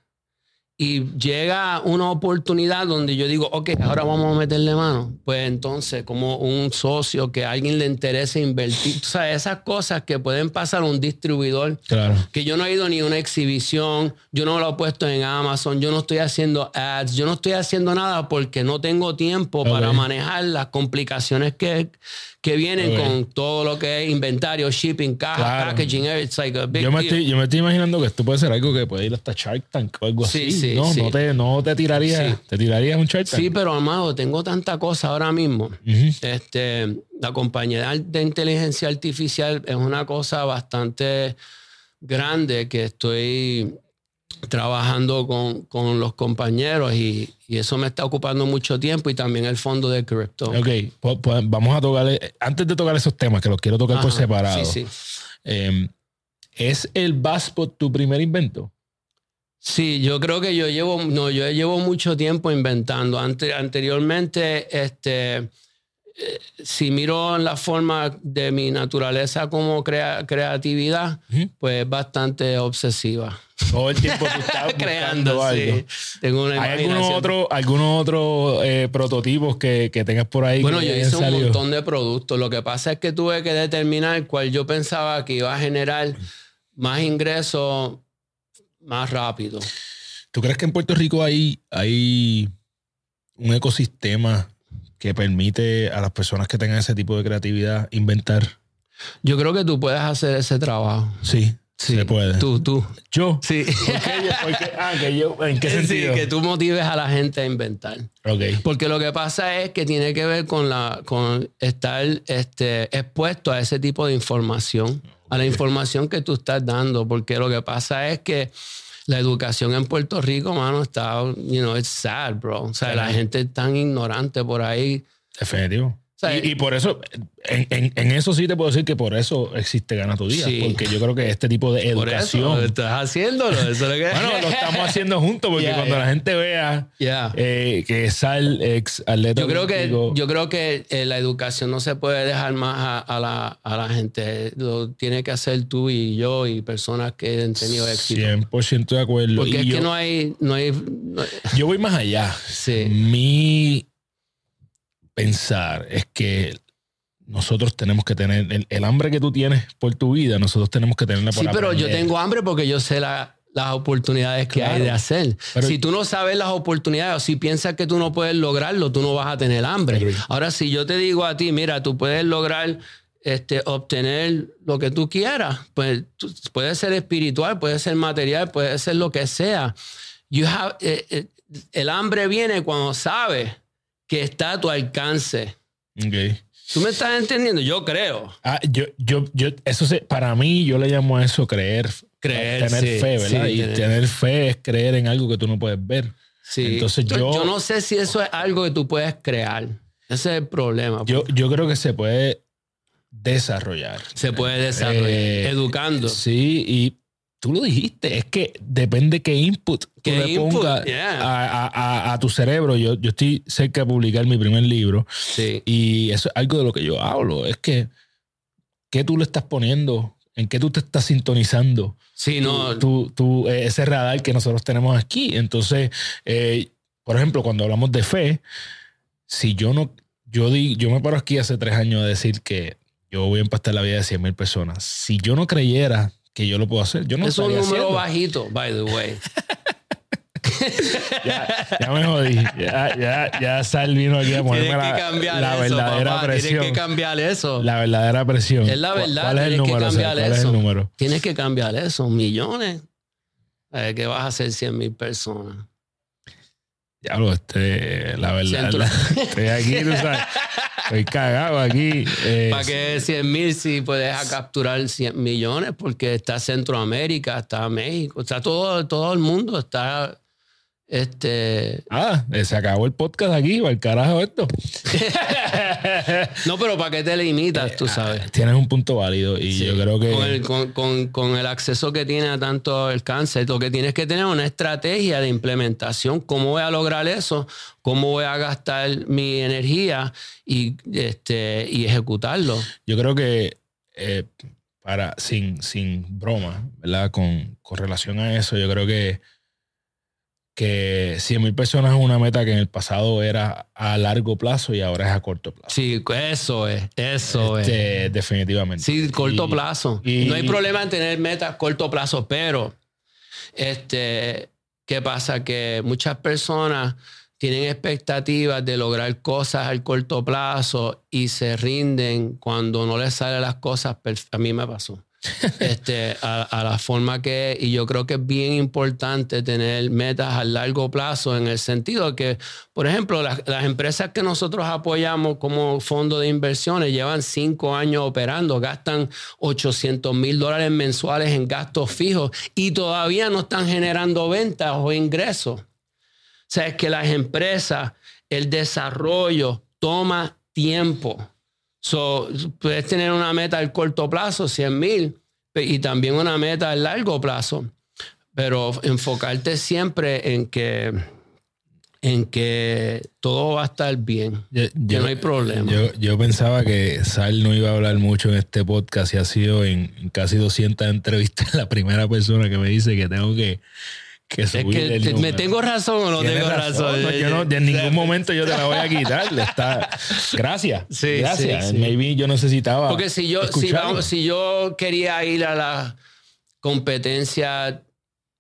y llega una oportunidad donde yo digo, ok, ahora vamos a meterle mano, pues entonces como un socio que a alguien le interese invertir, tú sabes, esas cosas que pueden pasar a un distribuidor claro. que yo no he ido ni a una exhibición, yo no lo he puesto en Amazon, yo no estoy haciendo ads, yo no estoy haciendo nada porque no tengo tiempo para manejar las complicaciones que, que vienen con todo lo que es inventario, shipping, caja, Claro. packaging, it's like a big Yo me, deal. estoy, yo me estoy imaginando que esto puede ser algo que puede ir hasta Shark Tank o algo Sí, así. sí, no, sí. no te, no te tiraría, Sí. te tirarías un Shark Tank. Sí, pero amado, tengo tanta cosa ahora mismo. Este, la compañía de inteligencia artificial es una cosa bastante grande que estoy trabajando con, con los compañeros y, y eso me está ocupando mucho tiempo y también el fondo de cripto. Ok, pues, pues vamos a tocar, antes de tocar esos temas, que los quiero tocar por separado. Sí, sí. eh, ¿Es el Baspo tu primer invento? Sí, yo creo que yo llevo, no, yo llevo mucho tiempo inventando. Ante- anteriormente, este, eh, si miro la forma de mi naturaleza como crea- creatividad, Ujú. pues es bastante obsesiva. Todo el tiempo tú estás Creando, buscando algo. sí. Tengo una ¿Hay algunos otros algunos otros eh, prototipos que, que tengas por ahí? Bueno, yo hice un salido? montón de productos. Lo que pasa es que tuve que determinar cuál yo pensaba que iba a generar más ingresos más rápido. ¿Tú crees que en Puerto Rico hay, hay un ecosistema que permite a las personas que tengan ese tipo de creatividad inventar? Yo creo que tú puedes hacer ese trabajo. Sí, se puede. Tú, tú. ¿Yo? Sí. Ah, que yo. ¿En qué Sí, sentido? que tú motives a la gente a inventar. Ok. Porque lo que pasa es que tiene que ver con, la, con estar este, expuesto a ese tipo de información, a la información que tú estás dando. Porque lo que pasa es que la educación en Puerto Rico, mano, está, you know, it's sad, bro. O sea, la gente es tan ignorante por ahí. Definitivo. Sea, y, y por eso, en, en- en eso sí te puedo decir que por eso existe Gana tu Día. Sí. Porque yo creo que este tipo de Por educación. eso, estás haciéndolo. Eso es lo que... bueno, lo estamos haciendo juntos porque Yeah, cuando yeah. la gente vea Yeah. eh, que Sal, ex atleta. Yo creo que, yo creo que eh, la educación no se puede dejar más a, a la, a la gente. Lo tiene que hacer tú y yo y personas que han tenido éxito. 100% de acuerdo. Porque Y es yo, que no hay, no hay, no hay- yo voy más allá. sí, Mi pensar es que nosotros tenemos que tener el, el hambre que tú tienes por tu vida, nosotros tenemos que tenerla por sí, pero yo tengo hambre porque yo sé la- las oportunidades que Claro. hay de hacer. Si tú no sabes las oportunidades o si piensas que tú no puedes lograrlo, tú no vas a tener hambre. Ahora, si yo te digo a ti, mira, tú puedes lograr este, obtener lo que tú quieras, pues tú- puede ser espiritual, puede ser material, puede ser lo que sea. You have- eh, eh, el hambre viene cuando sabes que está a tu alcance. Ok. ¿Tú me estás entendiendo? Yo creo. Ah, yo, yo, yo, eso se, para mí, yo le llamo a eso creer Creer, tener sí, fe, ¿verdad? sí, y tener- tener fe es creer en algo que tú no puedes ver. Sí. Entonces yo- Yo no sé si eso es algo que tú puedes crear. Ese es el problema. Yo, yo creo que se puede desarrollar. Se puede desarrollar Eh, educando. Sí, y tú lo dijiste, es que depende qué input ¿Qué le input? pongas Yeah. a, a- a- a tu cerebro. Yo, yo estoy cerca de publicar mi primer libro Sí. y eso es algo de lo que yo hablo. Es que, ¿qué tú le estás poniendo? ¿En qué tú te estás sintonizando? Sí, no. tú, tú, eh, ese radar que nosotros tenemos aquí. Entonces, eh, por ejemplo, cuando hablamos de fe, si yo no, yo di, yo me paro aquí hace tres años a decir que yo voy a impactar la vida de 100 mil personas. Si yo no creyera que yo lo puedo hacer, yo no es un número haciendo. bajito, by the way. Ya, ya me jodí. Ya, ya, ya Sal vino aquí a ponerme Tienes la, que cambiar la eso, verdadera papá. presión. Tienes que cambiar eso. La verdadera presión. Es la ¿Cuál- verdad, ¿Cuál es el número? ¿Cuál es el eso. número? Tienes que cambiar eso. Millones. Eh, que vas a hacer 100 mil personas. Diablo, este, la verdad, la- estoy aquí, tú sabes. Estoy cagado aquí. eh, ¿Para qué 100 mil si puedes capturar 100 millones? Porque está Centroamérica, está México, está todo, todo el mundo, está este. Ah, eh, se acabó el podcast aquí, para el carajo esto. No, pero ¿para qué te limitas? Tú sabes. Tienes un punto válido y Sí. yo creo que Con el, con, con- con el acceso que tiene a tanto el cáncer, lo que tienes que tener es una estrategia de implementación. ¿Cómo voy a lograr eso? ¿Cómo voy a gastar mi energía y, este, y ejecutarlo? yo creo que eh, para sin, sin broma, ¿verdad? Con, con relación a eso, yo creo que que 100 mil personas es una meta que en el pasado era a largo plazo y ahora es a corto plazo. Sí, eso es, eso es. Este, definitivamente. Sí, corto Y- plazo. y- no hay problema en tener metas corto plazo, pero este, ¿qué pasa? Que muchas personas tienen expectativas de lograr cosas al corto plazo y se rinden cuando no les salen las cosas. perf- A mí me pasó. este, a, la forma que, y yo creo que es bien importante tener metas a largo plazo en el sentido de que, por ejemplo, las, las empresas que nosotros apoyamos como fondo de inversiones llevan cinco años operando, gastan 800 mil dólares mensuales en gastos fijos y todavía no están generando ventas o ingresos. O sea, es que las empresas, el desarrollo toma tiempo. So, puedes tener una meta al corto plazo, 100 mil, y también una meta al largo plazo, pero enfocarte siempre en que, en que todo va a estar bien. Yo, Que no hay problema. Yo, yo pensaba que Sal no iba a hablar mucho en este podcast y ha sido en, en casi 200 entrevistas la primera persona que me dice que tengo que, que Es que el me tengo razón o no tengo razón. no, yo no, en ningún momento yo te la voy a quitar. Está, gracias. Sí, gracias. sí, sí. Maybe yo necesitaba. Porque si yo, si, vamos- si yo quería ir a la competencia,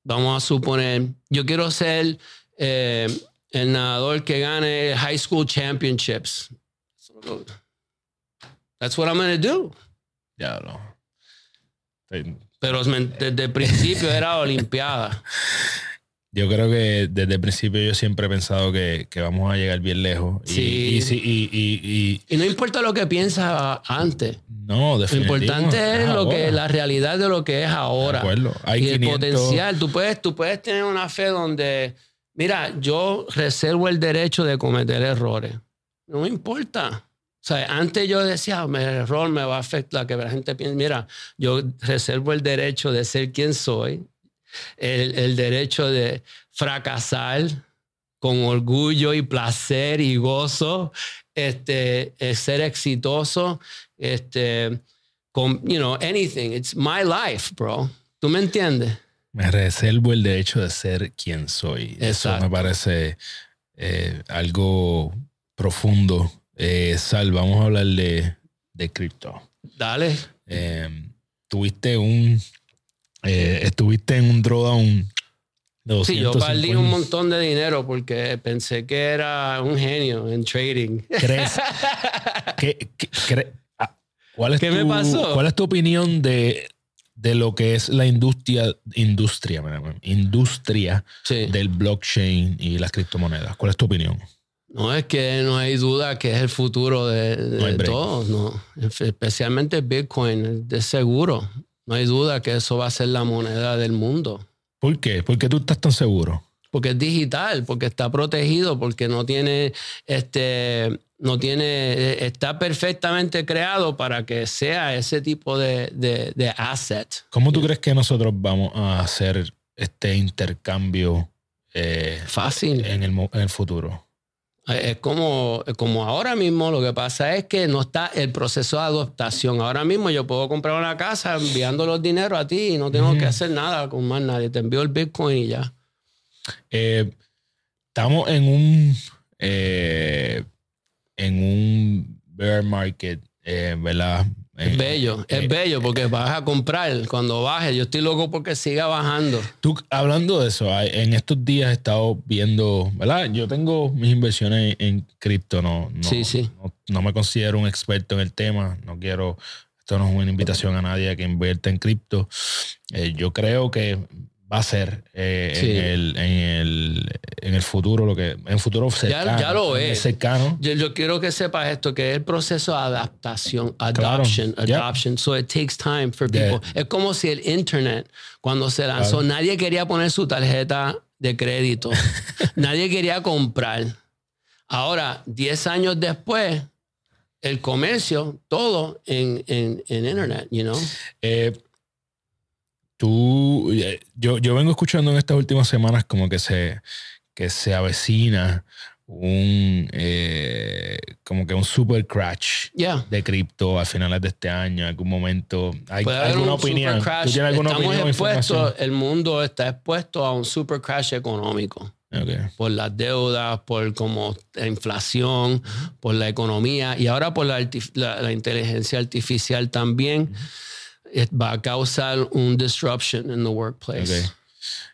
vamos a suponer, yo quiero ser eh, el nadador que gane High School Championships. That's what I'm going to do. Ya lo. Pero desde el principio era Olimpiada. Yo creo que desde el principio yo siempre he pensado que, que vamos a llegar bien lejos. Y, Sí. y, y, no importa lo que piensas antes. no, Lo definitivo. importante es lo que, la realidad de lo que es De ahora. acuerdo. Hay y el 500 potencial. Tú puedes, tú puedes tener una fe donde, mira, yo reservo el derecho de cometer errores. No me importa. Sea, antes yo decía, "Ah, el error me va a afectar, que la gente piense, mira, yo reservo el derecho de ser quien soy, el, el derecho de fracasar con orgullo y placer y gozo, este, eh, ser exitoso, este, con, you know, anything. It's my life, bro. ¿Tú me entiendes? Me reservo el derecho de ser quien soy. Eso me parece eh, algo profundo. Eh, Sal, vamos a hablar de, de cripto. Dale. Eh, tuviste un. eh, estuviste en un drawdown de Sí, yo 250. perdí un montón de dinero porque pensé que era un genio en trading. ¿Crees? ¿Qué- qué- cre- ah, ¿Cuál es ¿Qué me tu, pasó? ¿Cuál es tu opinión de, de lo que es la industria, industria, industria Sí. del blockchain y las criptomonedas? ¿Cuál es tu opinión? No es que no hay duda que es el futuro de, de No hay break. todo, no. Especialmente Bitcoin, de seguro. No hay duda que eso va a ser la moneda del mundo. ¿Por qué? ¿Por qué tú estás tan seguro? Porque es digital, porque está protegido, porque no tiene, este, no tiene, está perfectamente creado para que sea ese tipo de, de, de asset. ¿Cómo tú crees que nosotros vamos a hacer este intercambio eh, Fácil. en, el, en el futuro? Es como, como ahora mismo, lo que pasa es que no está el proceso de adoptación. Ahora mismo yo puedo comprar una casa enviando los dineros a ti y no tengo que hacer nada con más nadie. Te envío el Bitcoin y ya. Eh, estamos en un eh, en un bear market, eh, ¿verdad? Es Eh, bello, es eh, bello porque vas a comprar cuando baje. Yo estoy loco porque siga bajando. Tú, hablando de eso, en estos días he estado viendo, ¿verdad? Yo tengo mis inversiones en cripto, no, no, Sí, sí. no, no me considero un experto en el tema, no quiero, esto no es una invitación a nadie a que invierta en cripto. Eh, yo creo que va a ser eh, Sí. en, el, en, el, en el futuro, lo que en futuro cercano. ya lo es. cercano. Yo, yo quiero que sepas esto, que es el proceso de adaptación, Claro. adoption, adoption. So it takes time for Yeah. people. Es como si el internet, cuando se lanzó, Claro. nadie quería poner su tarjeta de crédito. nadie quería comprar. Ahora, 10 años después, el comercio, todo en, en, en internet, you know? Eh, tú, eh, yo, yo vengo escuchando en estas últimas semanas como que se, que se avecina un, eh, como que un super crash Yeah. de cripto a finales de este año, algún momento. ¿Hay Puede alguna un opinión? super crash. ¿Tú tienes alguna Estamos opinión expuestos, el mundo está expuesto a un super crash económico. Ok. por las deudas, por como la inflación, por la economía y ahora por la, la- la inteligencia artificial también eh, va a causar un disruption in the workplace. Ok.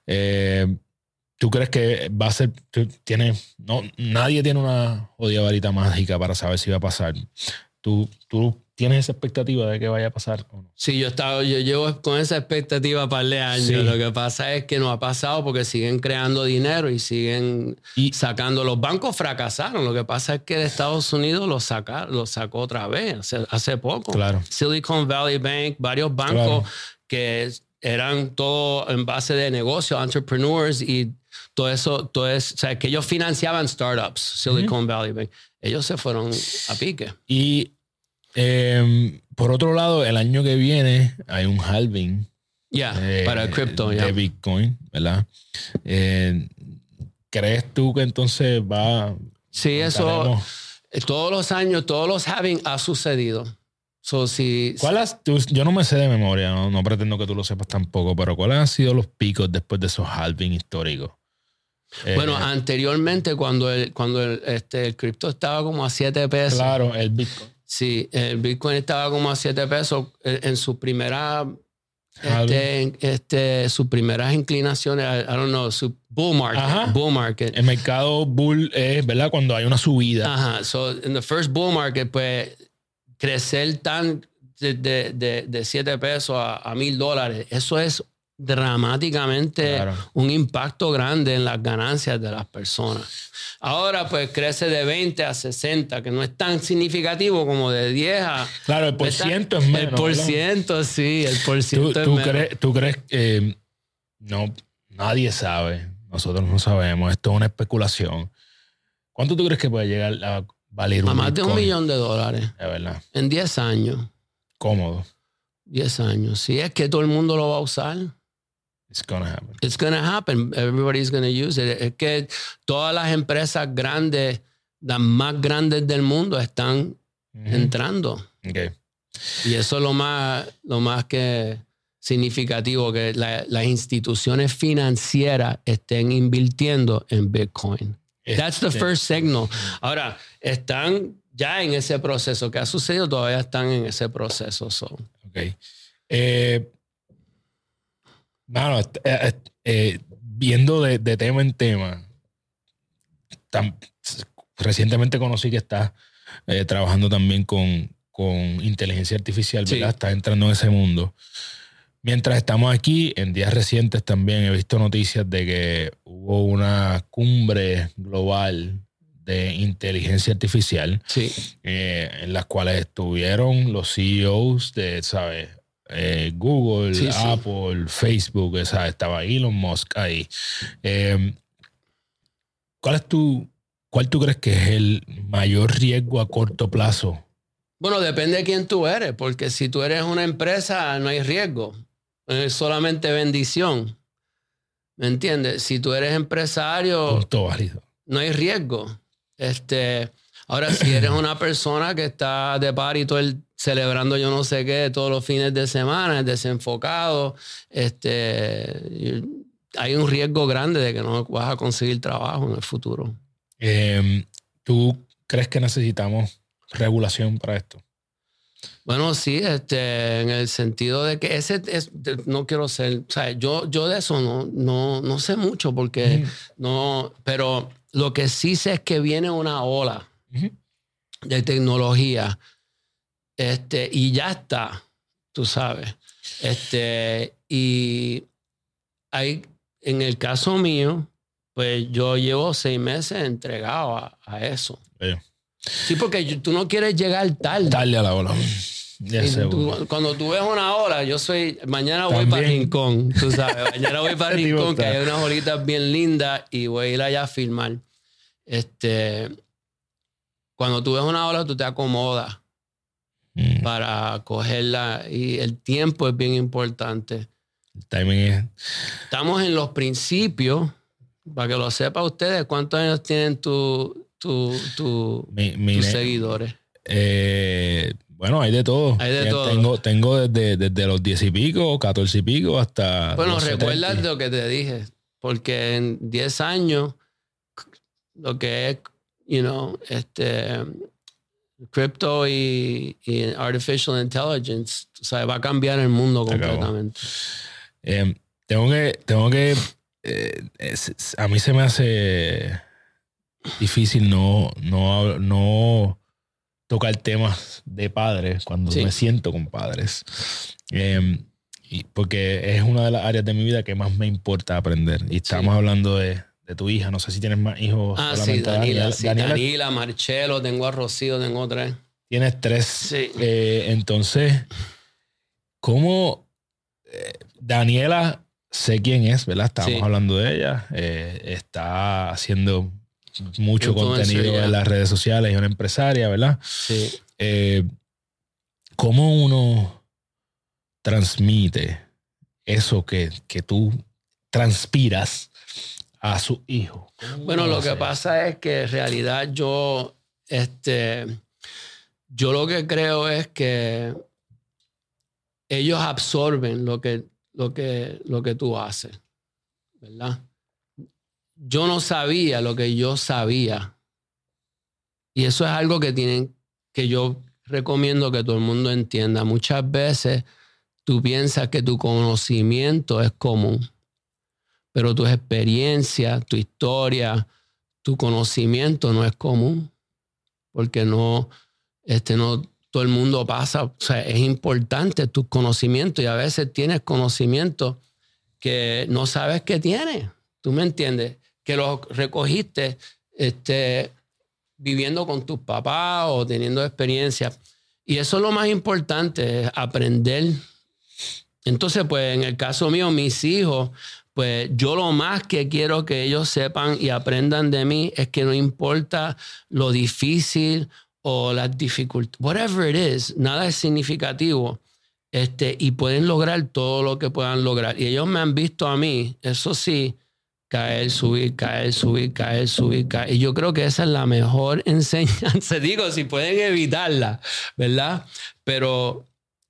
Eh, ¿Tú crees que va a ser, tú tienes, no, nadie tiene una jodida varita mágica para saber si va a pasar? ¿Tú, tú tienes esa expectativa de que vaya a pasar o no? Sí, yo estaba, yo llevo con esa expectativa para de años. Sí. Lo que pasa es que no ha pasado porque siguen creando dinero y siguen Y- sacando. Los bancos fracasaron. Lo que pasa es que de Estados Unidos lo, saca, lo sacó otra vez hace, hace poco. Claro. Silicon Valley Bank, varios bancos Claro. que eran todo en base de negocio, entrepreneurs y todo eso, todo eso, o sea, que ellos financiaban startups, Silicon Valley Bank. Ellos se fueron a pique. Y eh, por otro lado, el año que viene hay un halving Ya, eh, para cripto, de Bitcoin, ¿verdad? Eh, ¿Crees tú que entonces va... Sí, eso, eh, todos los años, todos los having ha sucedido. So, si, ¿Cuál has- tú- yo no me sé de memoria, no, no pretendo que tú lo sepas tampoco, pero ¿cuáles han sido los picos después de esos halving históricos? Eh, Bueno, anteriormente cuando el, cuando el, este, el cripto estaba como a 7 pesos. claro, el Bitcoin. Sí, el Bitcoin estaba como a 7 pesos en, en su primera este, este, sus primeras inclinaciones, I, I don't know, su bull market. Ajá. Bull market. El mercado bull es, ¿verdad? Cuando hay una subida. Ajá. So, in the first bull market, pues, crecer tan de, de, de, de 7 pesos a, a mil dólares, eso es dramáticamente Claro. un impacto grande en las ganancias de las personas. Ahora, pues, crece de 20 a 60, que no es tan significativo como de 10 a... Claro, el por ciento es menos. El por ciento, sí, el por ¿Tú, ciento es tú menos. crees, tú crees que no, nadie sabe, nosotros no sabemos, esto es una especulación. ¿Cuánto tú crees que puede llegar a valer un A más de un millón de dólares De verdad, en 10 años. cómodo. 10 años. Si es que todo el mundo lo va a usar. It's gonna happen. It's to happen. Everybody's to use it. Es que todas las empresas grandes, las más grandes del mundo, están Ujú. entrando. Ok. Y eso es lo más, lo más que significativo, que la- las instituciones financieras estén invirtiendo en Bitcoin. That's the Este, first signal. Ahora, están ya en ese proceso. ¿Qué ha sucedido? Todavía están en ese proceso. so. Ok. Eh, mano, eh, eh, viendo de, de tema en tema, tan- recientemente conocí que estás eh, trabajando también con, con inteligencia artificial, Sí. ¿verdad? Estás entrando en ese mundo. Mientras estamos aquí, en días recientes también he visto noticias de que hubo una cumbre global de inteligencia artificial Sí. eh, en las cuales estuvieron los CEOs de, ¿sabes? Eh, Google, Sí, sí. Apple, Facebook, o sea, estaba Elon Musk ahí. Eh, ¿Cuál es tu, cuál tú crees que es el mayor riesgo a corto plazo? Bueno, depende de quién tú eres, porque si tú eres una empresa, no hay riesgo. Es solamente bendición. ¿Me entiendes? Si tú eres empresario, Punto válido. no hay riesgo. Este, ahora, si eres una persona que está de party todo el, celebrando yo no sé qué todos los fines de semana, desenfocado, este, hay un riesgo grande de que no vas a conseguir trabajo en el futuro. Eh, ¿Tú crees que necesitamos regulación para esto? Bueno, sí, este, en el sentido de que ese es, no quiero ser, o sea, yo, yo de eso no, no, no sé mucho porque Ujú. no, pero lo que sí sé es que viene una ola De tecnología, este, y ya está, tú sabes, este, y hay, en el caso mío, pues yo llevo seis meses entregado a, a eso. Sí, porque yo- tú no quieres llegar tarde. Darle a la tú- cuando tú ves una ola, yo soy. Mañana voy También. para Rincón, tú sabes. Mañana voy para Rincón, que hay unas olitas bien lindas y voy a ir allá a filmar. Este. Cuando tú ves una ola, tú te acomodas Mm, para cogerla y el tiempo es bien importante. el timing es. Estamos en los principios, para que lo sepa ustedes, ¿cuántos años tienen tu, tu, tu- Mi, mi tus seguidores? eh, bueno, hay de todo. Hay de todo. Tengo, tengo desde, desde los 10 y pico, 14 y pico hasta. Bueno, recuerda 70. lo que te dije, porque en 10 años, lo que es, you know, este, crypto y, y artificial intelligence, o sea, va a cambiar el mundo completamente. Eh, tengo que, tengo que, eh, es- a mí se me hace difícil no, no, no tocar temas de padres cuando Sí. me siento con padres. Eh, y porque es una de las áreas de mi vida que más me importa aprender. Y estamos hablando de, de tu hija. No sé si tienes más hijos. Ah, sí, Daniela. sí, Daniela, Danila, Marcelo, tengo a Rocío, tengo tres. Tienes tres. Sí. Eh, entonces, ¿cómo eh, Daniela, sé quién es, ¿verdad? Estábamos Sí. hablando de ella. eh, está haciendo mucho Influencer, contenido ya. en las redes sociales, es una empresaria, ¿verdad? Sí. ¿Cómo uno transmite eso que, que tú transpiras a su hijo? ¿Cómo Bueno, lo que pasa es que en realidad yo, este, yo lo que creo es que ellos absorben lo que, lo que, lo que tú haces, ¿verdad? Yo no sabía lo que yo sabía. Y eso es algo que tienen, que yo recomiendo que todo el mundo entienda. Muchas veces tú piensas que tu conocimiento es común pero tus experiencias, tu historia, tu conocimiento no es común, porque no, este, no todo el mundo pasa, o sea, es importante tus conocimientos y a veces tienes conocimientos que no sabes que tienes, ¿tú me entiendes? Que los recogiste este, viviendo con tus papás o teniendo experiencias. Y eso es lo más importante, aprender. Entonces, pues en el caso mío, mis hijos, pues yo lo más que quiero que ellos sepan y aprendan de mí es que no importa lo difícil o las dificultades, whatever it is, nada es significativo. Este, y pueden lograr todo lo que puedan lograr. Y ellos me han visto a mí, eso sí, caer, subir, caer, subir, caer, subir, caer. Y yo creo que esa es la mejor enseñanza. Digo, si pueden evitarla, ¿verdad? Pero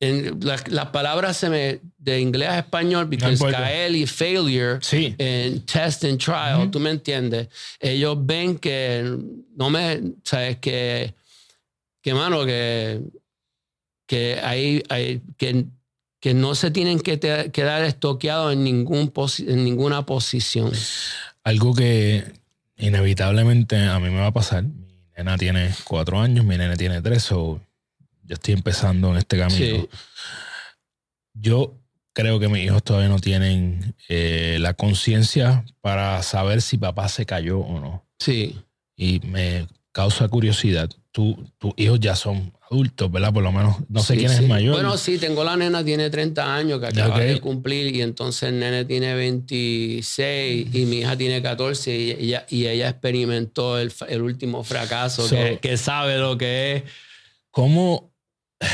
en, las, las palabras se me, de inglés a español, because caer y failure Sí. en test and trial, ¿tú me entiendes? Ellos ven que no me, sabes que, que mano, que, que hay, hay que, que no se tienen que te- quedar estoqueados en, ningún posi- en ninguna posición. Algo que inevitablemente a mí me va a pasar. Mi nena tiene cuatro años, mi nena tiene tres, o yo estoy empezando en este camino. Sí. Yo creo que mis hijos todavía no tienen eh, la conciencia para saber si papá se cayó o no. Sí, Y me causa curiosidad tus hijos ya son adultos, ¿verdad? Por lo menos, no sé quién es el mayor. Bueno, sí, tengo la nena, tiene 30 años que acaba de cumplir y entonces el nene tiene 26 y mi hija tiene 14 y ella, y ella experimentó el, el último fracaso, que, sabe lo que es. ¿Cómo?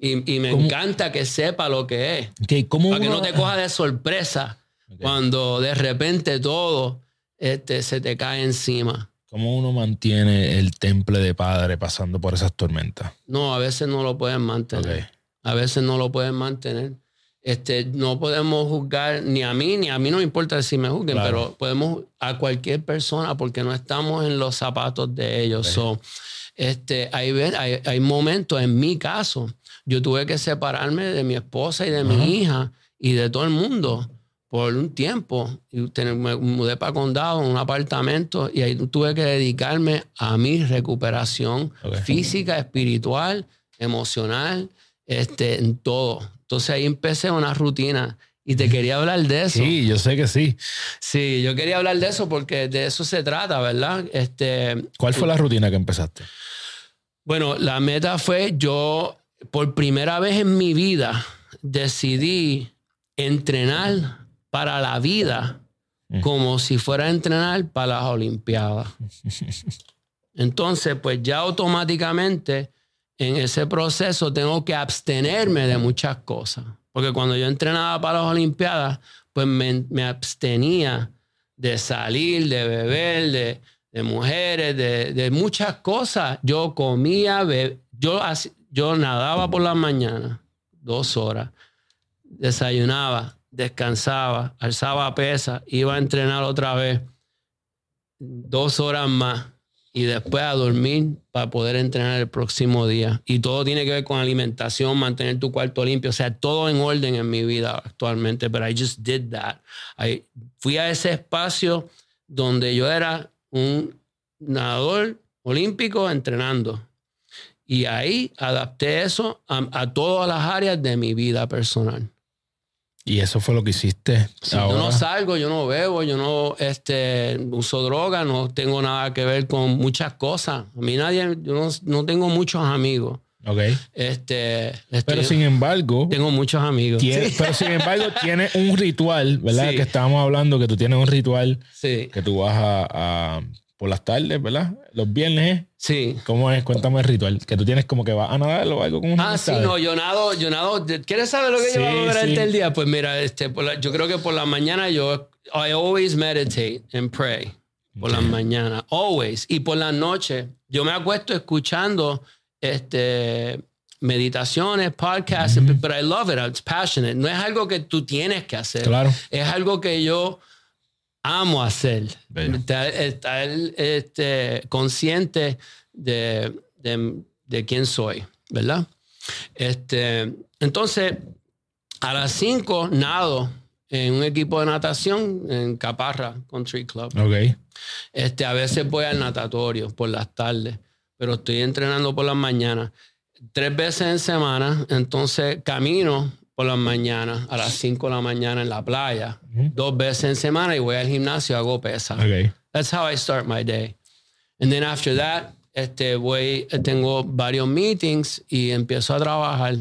Y, y me encanta que sepa lo que es. para que no te coja de sorpresa cuando de repente todo este, se te cae encima. ¿Cómo uno mantiene el temple de padre pasando por esas tormentas? No, a veces no lo pueden mantener. A veces no lo pueden mantener. Este, no podemos juzgar ni a mí, ni a mí no me importa si me juzguen, pero podemos a cualquier persona porque no estamos en los zapatos de ellos. Este, hay, hay, hay, momentos, en mi caso, yo tuve que separarme de mi esposa y de mi hija y de todo el mundo por un tiempo. Y me mudé para Condado, en un apartamento, y ahí tuve que dedicarme a mi recuperación física, espiritual, emocional, este, en todo. Entonces ahí empecé una rutina. Y te quería hablar de eso. Sí, yo sé que sí. Sí, yo quería hablar de eso porque de eso se trata, ¿verdad? Este, ¿Cuál fue la rutina que empezaste? Bueno, la meta fue yo, por primera vez en mi vida, decidí entrenar para la vida mm. como si fuera a entrenar para las Olimpiadas. Entonces, pues ya automáticamente en ese proceso tengo que abstenerme de muchas cosas. Porque cuando yo entrenaba para las Olimpiadas, pues me, abstenía de salir, de beber, de, mujeres, de, muchas cosas. Yo comía, yo, yo nadaba por la mañana, dos horas, desayunaba, descansaba, alzaba pesa, iba a entrenar otra vez dos horas más y después a dormir para poder entrenar el próximo día. Y todo tiene que ver con alimentación, mantener tu cuarto limpio, o sea, todo en orden en mi vida actualmente, pero I just did that. fui a ese espacio donde yo era un nadador olímpico entrenando. Y ahí adapté eso a todas las áreas de mi vida personal. Y eso fue lo que hiciste. Yo no salgo, yo no bebo, yo no este, uso droga, no tengo nada que ver con muchas cosas. A mí nadie, yo no, tengo muchos amigos. Ok. Este, pero sin embargo. Tengo muchos amigos. Pero sin embargo, tiene un ritual, ¿verdad? Que estábamos hablando, que tú tienes un ritual. Sí. Que tú vas a por las tardes, ¿verdad? Los viernes. Sí. ¿Cómo es? Cuéntame el ritual. Que tú tienes como que vas a nadar o algo como Ah, sí, no, yo nado, yo nado. ¿Quieres saber lo que yo hago durante el día? Pues mira, este, yo creo que por la mañana yo, I always meditate and pray. Por la mañana, always. Y por la noche, yo me acuesto escuchando este, meditaciones, podcasts, pero I love it, it's passionate. No es algo que tú tienes que hacer. Claro. Es algo que yo amo hacer. Estar, este, consciente de, de, quién soy, ¿verdad? Este, entonces, a las 5 nado en un equipo de natación en Caparra Country Club. Okay. Este, a veces voy al natatorio por las tardes, pero estoy entrenando por las mañanas. Tres veces en semana, entonces camino por las mañanas, a las 5 de la mañana en la playa, dos veces en semana y voy al gimnasio hago pesa. Okay. That's how I start my day. And then after that, este, voy, tengo varios meetings y empiezo a trabajar.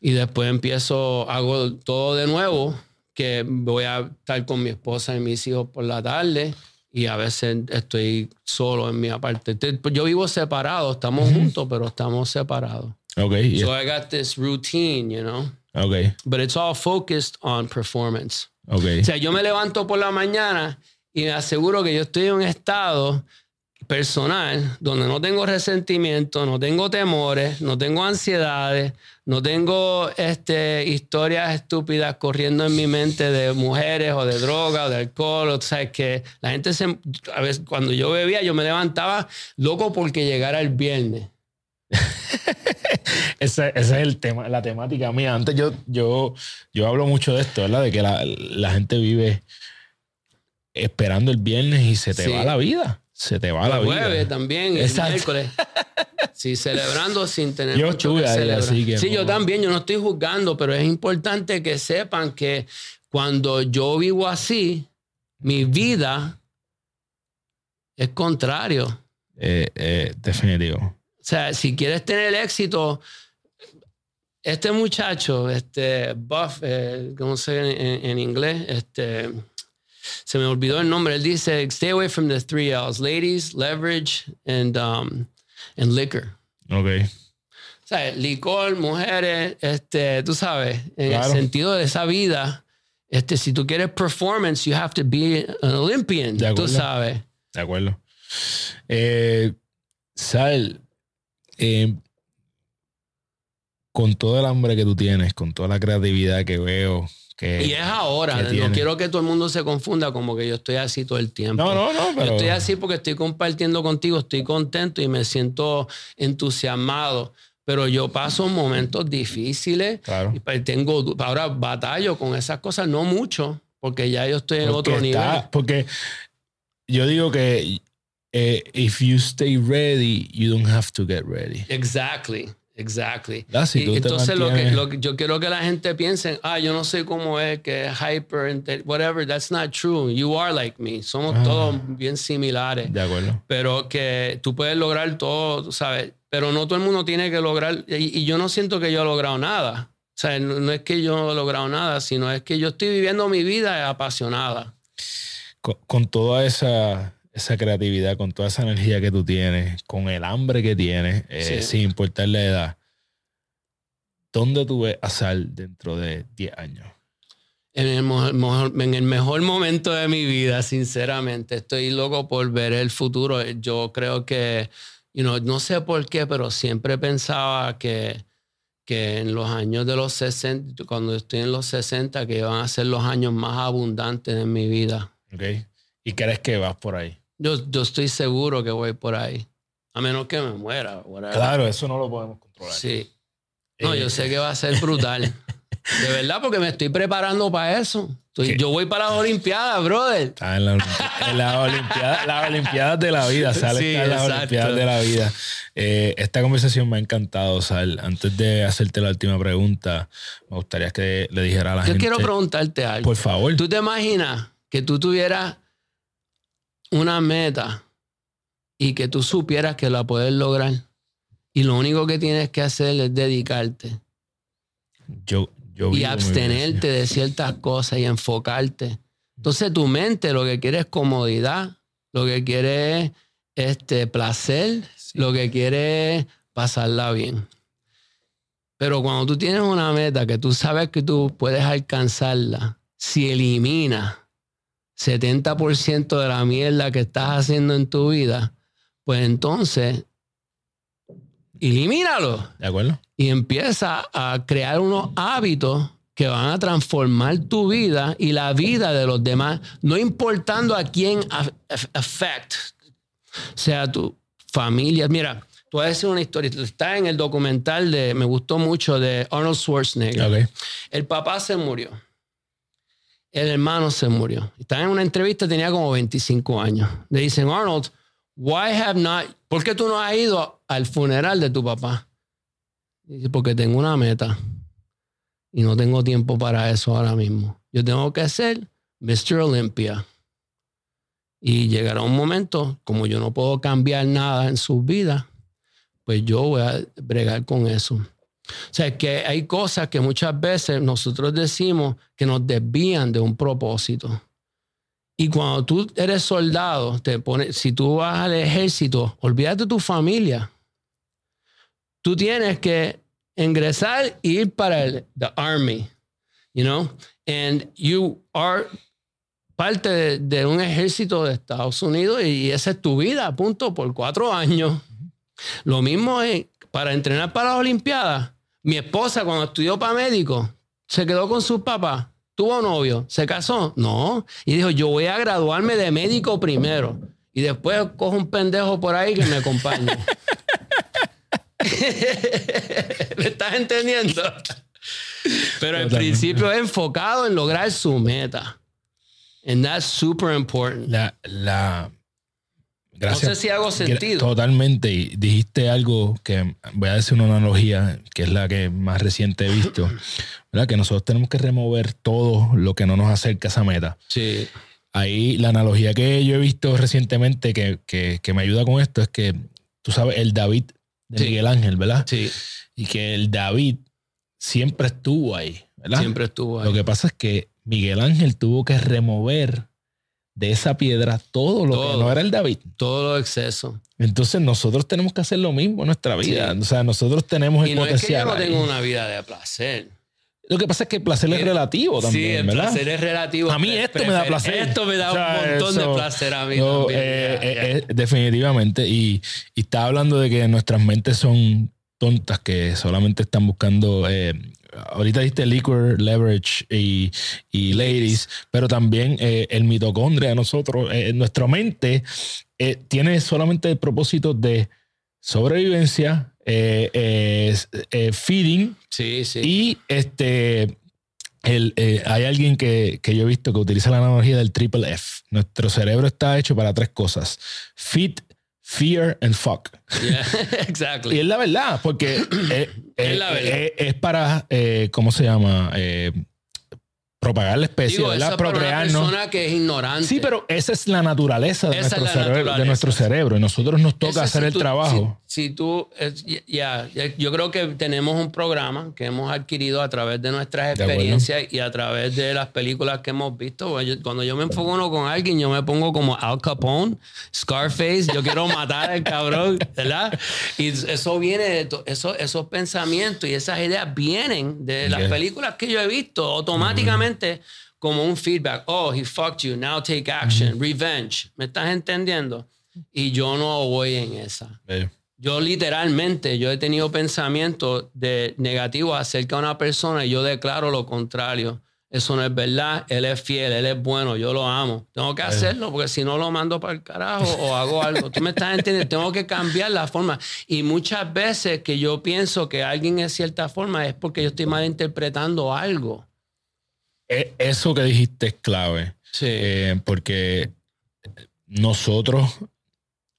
Y después empiezo, hago todo de nuevo, que voy a estar con mi esposa y mis hijos por la tarde y a veces estoy solo en mi aparte. Yo vivo separado, estamos juntos, pero estamos separados. Okay. So I got this routine, you know. Okay. But it's all focused on performance. Okay. O sea, yo me levanto por la mañana y me aseguro que yo estoy en un estado personal donde no tengo resentimiento, no tengo temores, no tengo ansiedades, no tengo este, historias estúpidas corriendo en mi mente de mujeres o de droga o de alcohol. O sea, que la gente se... A veces cuando yo bebía yo me levantaba loco porque llegara el viernes. ese, es el tema, la temática mía. Antes yo, yo, yo hablo mucho de esto, ¿verdad? De que la, gente vive esperando el viernes y se te va la vida. Se te va la vida. jueves también, el miércoles. Sí, celebrando sin tener yo mucho que Así que sí, yo también, yo no estoy juzgando, pero es importante que sepan que cuando yo vivo así, mi vida es contrario Eh, eh, definitivo. Sea, si quieres tener éxito, este muchacho, este Buff, eh, ¿cómo se dice en, en inglés? Este, se me olvidó el nombre. Él dice, stay away from the three L's, ladies, leverage, and, um, and liquor. Ok. O sea, licor, mujeres, este, tú sabes, en Claro. el sentido de esa vida, este, si tú quieres performance, you have to be an Olympian, tú sabes. De acuerdo. Eh, Sal, eh, con todo el hambre que tú tienes, con toda la creatividad que veo, que... Y es ahora, no tiene. quiero que todo el mundo se confunda como que yo estoy así todo el tiempo. No, no, no, Yo pero... estoy así porque estoy compartiendo contigo, estoy contento y me siento entusiasmado. Pero yo paso momentos difíciles Claro. y pues tengo, ahora batallo con esas cosas, no mucho, porque ya yo estoy en Porque otro está- nivel. Porque yo digo que eh, if you stay ready, you don't have to get ready. Exactly, exactly. Ah, si Y entonces lo que, mantienes- lo que yo quiero que la gente piense, ah, yo no sé cómo es, que es hyper, whatever, that's not true. You are like me. Somos Ah. todos bien similares. De acuerdo. pero que tú puedes lograr todo, sabes, pero no todo el mundo tiene que lograr, y, y yo no siento que yo he logrado nada. O sea, no, no es que yo no he logrado nada, sino es que yo estoy viviendo mi vida apasionada. Con, con toda esa, esa creatividad, con toda esa energía que tú tienes, con el hambre que tienes, eh, Sí. sin importar la edad, ¿dónde tú ves a Sal dentro de 10 años? En el, mejor, en el mejor momento de mi vida, sinceramente. Estoy loco por ver el futuro. Yo creo que, you know, no sé por qué, pero siempre pensaba que, que en los años de los 60, cuando estoy en los 60, que iban a ser los años más abundantes de mi vida. ¿Ok? ¿Y crees que vas por ahí? Yo, yo estoy seguro que voy por ahí. A menos que me muera. whatever. Claro, eso no lo podemos controlar. Sí. No, Eh, yo sé que va a ser brutal. De verdad, porque me estoy preparando para eso. Yo voy para las Olimpiadas, brother. Está en la en la Olimpiada- las Olimpiadas de la vida, Sal Sí, está en las. Olimpiadas de la vida. Eh, esta conversación me ha encantado, Sal. Antes de hacerte la última pregunta, me gustaría que le dijera a la Yo gente. quiero preguntarte algo. Por favor. ¿Tú te imaginas que tú tuvieras una meta y que tú supieras que la puedes lograr? Y lo único que tienes que hacer es dedicarte Yo, yo y abstenerte de ciertas cosas y enfocarte. Entonces tu mente lo que quiere es comodidad, lo que quiere es este, placer, lo que quiere es pasarla bien. Pero cuando tú tienes una meta que tú sabes que tú puedes alcanzarla, si eliminas 70% de la mierda que estás haciendo en tu vida, pues entonces elimínalo ¿De acuerdo? y empieza a crear unos hábitos que van a transformar tu vida y la vida de los demás, no importando a quién af- af- affect, sea tu familia. Mira, te voy a decir una historia. Está en el documental de, me gustó mucho, de Arnold Schwarzenegger. El papá se murió. El hermano se murió. Estaba en una entrevista, tenía como 25 años. Le dicen, Arnold, why have not, ¿por qué tú no has ido al funeral de tu papá? Dice, porque tengo una meta y no tengo tiempo para eso ahora mismo. Yo tengo que ser Mr. Olympia. Y llegará un momento, como yo no puedo cambiar nada en sus vidas, pues yo voy a bregar con eso. O sea, que hay cosas que muchas veces nosotros decimos que nos desvían de un propósito. Y cuando tú eres soldado, te pones, si tú vas al ejército, olvídate de tu familia. Tú tienes que ingresar y ir para el the army, you know, and you are parte de, de un ejército de Estados Unidos y esa es tu vida, punto, por cuatro años. Lo mismo es para entrenar para las Olimpiadas. Mi esposa, cuando estudió para médico, se quedó con sus papás. ¿Tuvo novio? ¿Se casó? No. Y dijo, yo voy a graduarme de médico primero. Y después cojo un pendejo por ahí que me acompañe. ¿Me estás entendiendo? Pero Totalmente. principio es enfocado en lograr su meta. And that's super important. La, la, gracias. No sé si hago sentido. Totalmente. Y dijiste algo que voy a decir una analogía que es la que más reciente he visto. ¿verdad? Que nosotros tenemos que remover todo lo que no nos acerca a esa meta. Sí. ahí la analogía que yo he visto recientemente que, que- que me ayuda con esto es que tú sabes el David de Sí. Miguel Ángel, ¿verdad? Sí, Y que el David siempre estuvo ahí, ¿verdad? siempre estuvo ahí. Lo que pasa es que Miguel Ángel tuvo que remover de esa piedra todo lo que no era el David. Todo los excesos. Entonces nosotros tenemos que hacer lo mismo en nuestra vida. Sí. O sea, nosotros tenemos el es que yo potencial. no tengo una vida de placer. Lo que pasa es que el placer es relativo también, sí, el ¿verdad? placer es relativo. A mí esto me da placer. Esto me da O sea, un montón eso- de placer a mí. También. eh, Ya, eh, ya. eh, definitivamente. Y, y está hablando de que nuestras mentes son tontas, que solamente están buscando. eh, ahorita diste liquor, leverage y, y ladies, pero también eh, el mitocondria de nosotros, eh, nuestra mente eh, tiene solamente el propósito de sobrevivencia, eh, feeding Sí, sí. y este, el, eh, hay alguien que, que yo he visto que utiliza la analogía del triple F. Nuestro cerebro está hecho para tres cosas: fit, fear and fuck. Yeah, Y exactly. es la verdad, porque eh, eh, Es la verdad. eh, es para, eh, ¿cómo se llama? Eh, propagar la especie, Digo, ¿verdad? una persona que es ignorante. Sí, pero esa es la naturaleza de, Esa nuestro, la cerebro, de nuestro cerebro. Y nosotros nos toca hacer si el tú- trabajo. Si, si tú, es- ya, ya, yo creo que tenemos un programa que hemos adquirido a través de nuestras De experiencias y a través de las películas que hemos visto. Pues Cuando yo me enfoco uno con alguien, yo me pongo como Al Capone, Scarface, yo quiero matar al cabrón, ¿verdad? Y eso viene de eso, esos pensamientos y esas ideas vienen de las películas que yo he visto automáticamente. Como un feedback. Oh, he fucked you. Now take action. Revenge. ¿Me estás entendiendo? Y yo no voy en esa. Yo literalmente, yo he tenido pensamientos de negativos acerca de una persona y yo declaro lo contrario. Eso no es verdad. Él es fiel, él es bueno, yo lo amo. Tengo que hacerlo porque si no lo mando para el carajo o hago algo. Tú me estás entendiendo. Tengo que cambiar la forma. Y muchas veces que yo pienso que alguien es cierta forma es porque yo estoy malinterpretando algo. Eh, eso que dijiste es clave. Sí. Eh, porque nosotros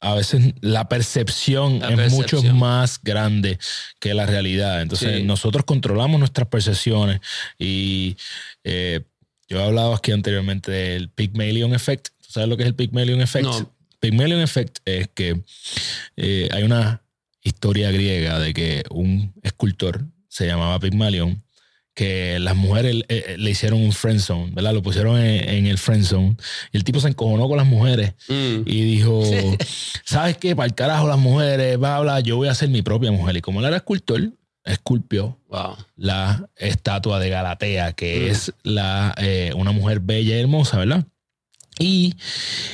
a veces la percepción La es mucho más grande que la realidad. Entonces Sí. nosotros controlamos nuestras percepciones y eh, yo he hablado aquí anteriormente del Pygmalion Effect. ¿Tú sabes lo que es el Pygmalion Effect? No. Pygmalion Effect es que eh, hay una historia griega de que un escultor se llamaba Pygmalion que las mujeres eh, eh, le hicieron un friend zone, ¿verdad? Lo pusieron en, en el friend zone y el tipo se encojonó con las mujeres Mm. y dijo, ¿sabes qué? Para el carajo las mujeres, bla, bla, yo voy a ser mi propia mujer. Y como él era escultor, esculpió Wow. la estatua de Galatea, que Mm. es la, eh, una mujer bella y hermosa, ¿verdad? Y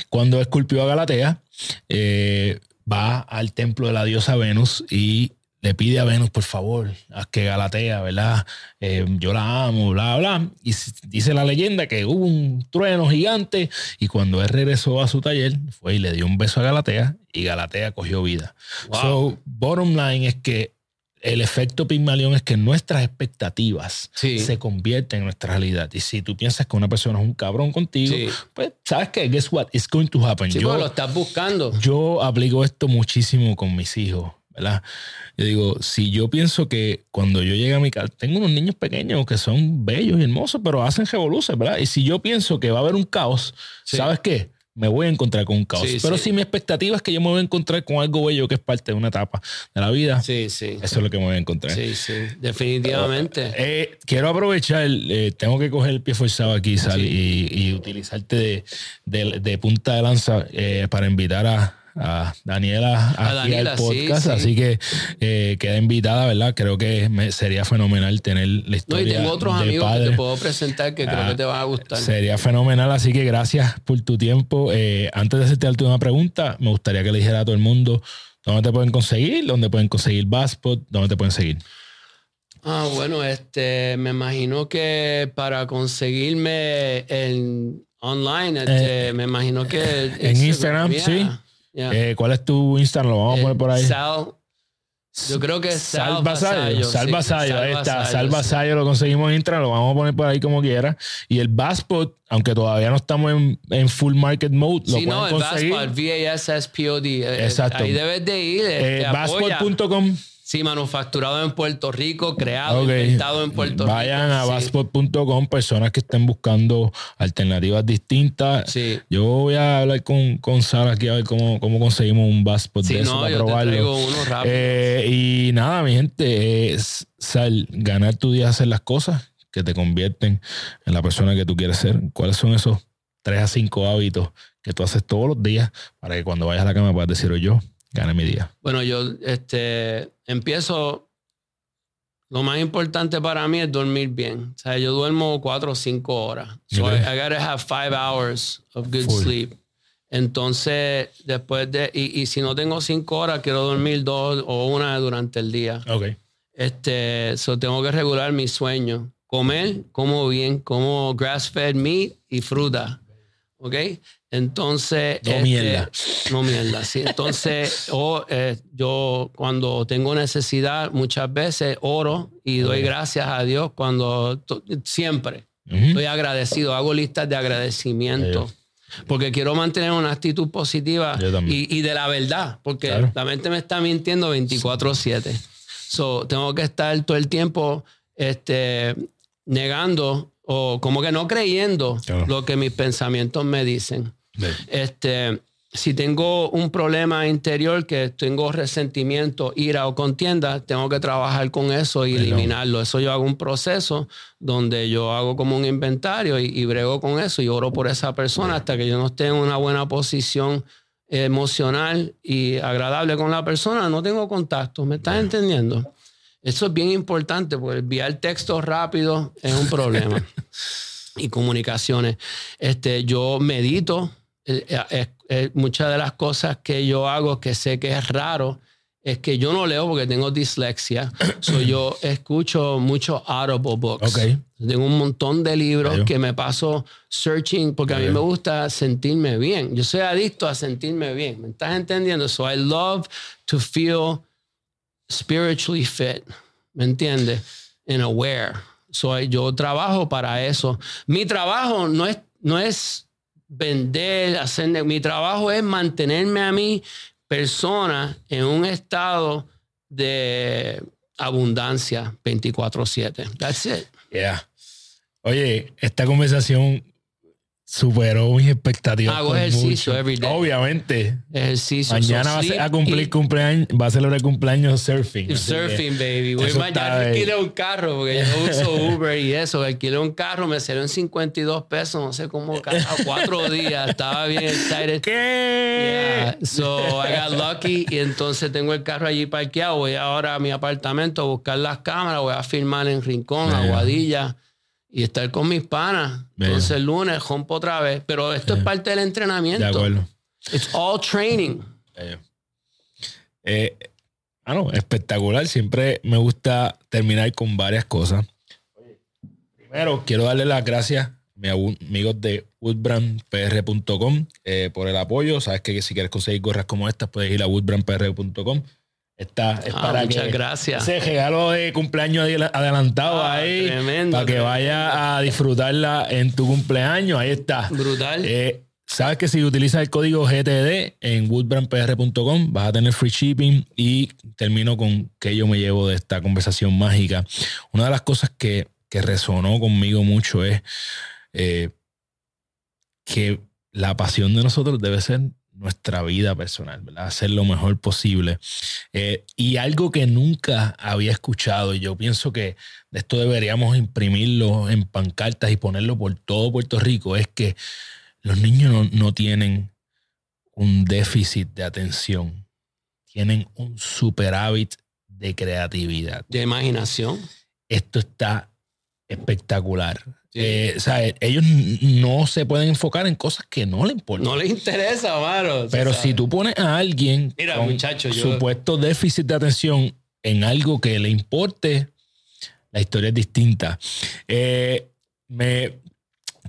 cuando esculpió a Galatea, eh, va al templo de la diosa Venus y le pide a Venus, por favor, haz que Galatea, ¿verdad? Eh, yo la amo, bla, bla. Y dice la leyenda que hubo un trueno gigante y cuando él regresó a su taller, fue y le dio un beso a Galatea y Galatea cogió vida. Wow. So, bottom line es que el efecto Pigmalión es que nuestras expectativas Sí. se convierten en nuestra realidad. Y si tú piensas que una persona es un cabrón contigo, Sí. pues sabes que, guess what? It's going to happen. Sí, yo, porque lo estás buscando. yo aplico esto muchísimo con mis hijos, ¿verdad? Yo digo, si yo pienso que cuando yo llegue a mi casa, tengo unos niños pequeños que son bellos y hermosos, pero hacen revoluciones, ¿verdad? Y si yo pienso que va a haber un caos, Sí. ¿sabes qué? Me voy a encontrar con un caos. Sí, pero sí. si mi expectativa es que yo me voy a encontrar con algo bello que es parte de una etapa de la vida, Sí, sí. eso es lo que me voy a encontrar. Sí, sí. Definitivamente. Eh, quiero aprovechar, eh, tengo que coger el pie forzado aquí, Sal, y, y utilizarte de, de- de punta de lanza eh, para invitar a, a Daniela aquí Daniela, al podcast. sí. Así que eh, queda invitada, ¿verdad? Creo que me- sería fenomenal tener la No, historia. y tengo otros de amigos que padre. te puedo presentar que creo Ah, que te van a gustar. Sería fenomenal, así que gracias por tu tiempo. Eh, antes de hacerte última pregunta, me gustaría que le dijera a todo el mundo dónde te pueden conseguir, dónde pueden conseguir Baspot, dónde te pueden seguir. Ah, bueno, este, me imagino que para conseguirme en online, este, me imagino que Eh, en Instagram, sí. Yeah. Eh, ¿Cuál es tu Instagram? Lo vamos a poner por ahí. Eh, Sal, yo creo que es Sal. Vasallo, Sal. Vasallo, ahí Sal está. Sal sí. Vasallo lo conseguimos en Instagram, lo vamos a poner por ahí como quiera. Y el Baspot, aunque todavía no estamos en, en full market mode, lo Sí, no, el conseguir. V-A-S-S-P-O-D. Eh, Exacto. Ahí debes de ir. Eh. Baspot.com. Sí, manufacturado en Puerto Rico, creado, Ok. inventado en Puerto Vayan Rico. a sí. basport.com, personas que estén buscando alternativas distintas. Sí. Yo voy a hablar con, con Sara aquí a ver cómo, cómo conseguimos un Basport Sí, de eso no, para yo te probarlo. traigo uno rápido. Eh, y nada, mi gente, es sal, ganar tu día, hacer las cosas que te convierten en la persona que tú quieres ser. ¿Cuáles son esos tres a cinco hábitos que tú haces todos los días para que cuando vayas a la cama puedas decir, "Oye, yo gané mi día? Bueno, yo este, empiezo. Lo más importante para mí es dormir bien. O sea, yo duermo cuatro o cinco horas. So. I, I gotta have five hours of good Full. sleep. Entonces, después de. Y, y si no tengo cinco horas, quiero dormir dos o una durante el día. Ok. Este, so tengo que regular mi sueño. Comer, como bien, como grass-fed meat y fruta. ¿Ok? Entonces. No este, mierda. No mierda, sí. Entonces, o, eh, yo cuando tengo necesidad, muchas veces oro y doy gracias a Dios cuando siempre. Estoy agradecido, hago listas de agradecimiento. Porque quiero mantener una actitud positiva y, y de la verdad, porque Claro. la mente me está mintiendo 24/7. So, tengo que estar todo el tiempo este, negando o como que no creyendo Claro. lo que mis pensamientos me dicen. Este, si tengo un problema interior que tengo resentimiento, ira o contienda, tengo que trabajar con eso y eliminarlo. Eso yo hago un proceso donde yo hago como un inventario y, y brego con eso y oro por esa persona hasta que yo no esté en una buena posición emocional y agradable con la persona, no tengo contacto. ¿Me estás entendiendo? Eso es bien importante porque enviar textos rápido es un problema. y comunicaciones. Este, yo medito. Eh, eh, eh, muchas de las cosas que yo hago que sé que es raro es que yo no leo porque tengo dislexia. so yo escucho muchos audible books. Ok. Tengo un montón de libros Veo. que me paso searching porque a mí me gusta sentirme bien. Yo soy adicto a sentirme bien. ¿Me estás entendiendo? So I love to feel spiritually fit. ¿Me entiendes? And aware. So yo trabajo para eso. Mi trabajo no es, no es vender, hacer. Mi trabajo es mantenerme a mí, persona, en un estado de abundancia 24-7. That's it. Yeah. Oye, esta conversación superó mis expectativas. Hago ejercicio mucho. every day. Ejercicio. Ejercicio. Mañana So va a, ser- sleep, a cumplir cumpleaños, va a celebrar cumpleaños surfing. Surfing, baby. Voy mañana alquilé un carro porque yo uso Uber y eso. Alquilé un carro, me salió en 52 pesos, no sé cómo, cada cuatro días. Estaba bien excited. ¿Qué? Yeah. So I got lucky y entonces tengo el carro allí parqueado. Voy ahora a mi apartamento a buscar las cámaras. Voy a filmar en Rincón. Aguadilla y estar con mis panas. Bello. Entonces el lunes rompo otra vez. Pero esto es parte del entrenamiento. De acuerdo. It's all training. Eh, ah, no, espectacular. Siempre me gusta terminar con varias cosas. Primero, quiero darle las gracias a mis amigos de woodbrandpr.com eh, por el apoyo. Sabes que si quieres conseguir gorras como estas, puedes ir a woodbrandpr.com. Esta es Ah, para muchas que gracias. ese regalo de cumpleaños adel- adelantado Ah, ahí tremendo, para que tremendo. vaya a disfrutarla en tu cumpleaños. Ahí está. Brutal. Eh, Sabes que si utilizas el código GTD en woodbrandpr.com vas a tener free shipping y termino con que yo me llevo de esta conversación mágica. Una de las cosas que, que resonó conmigo mucho es eh, que la pasión de nosotros debe ser nuestra vida personal, ¿verdad? Hacer lo mejor posible. Eh, y algo que nunca había escuchado, y yo pienso que de esto deberíamos imprimirlo en pancartas y ponerlo por todo Puerto Rico, es que los niños no, no tienen un déficit de atención, tienen un superávit de creatividad. de imaginación. Esto está espectacular. Eh, o sea, ellos no se pueden enfocar en cosas que no le importan. No le interesa, mano. Pero Tú si tú pones a alguien Mira, con muchacho, yo- supuesto déficit de atención en algo que le importe, la historia es distinta. Eh, me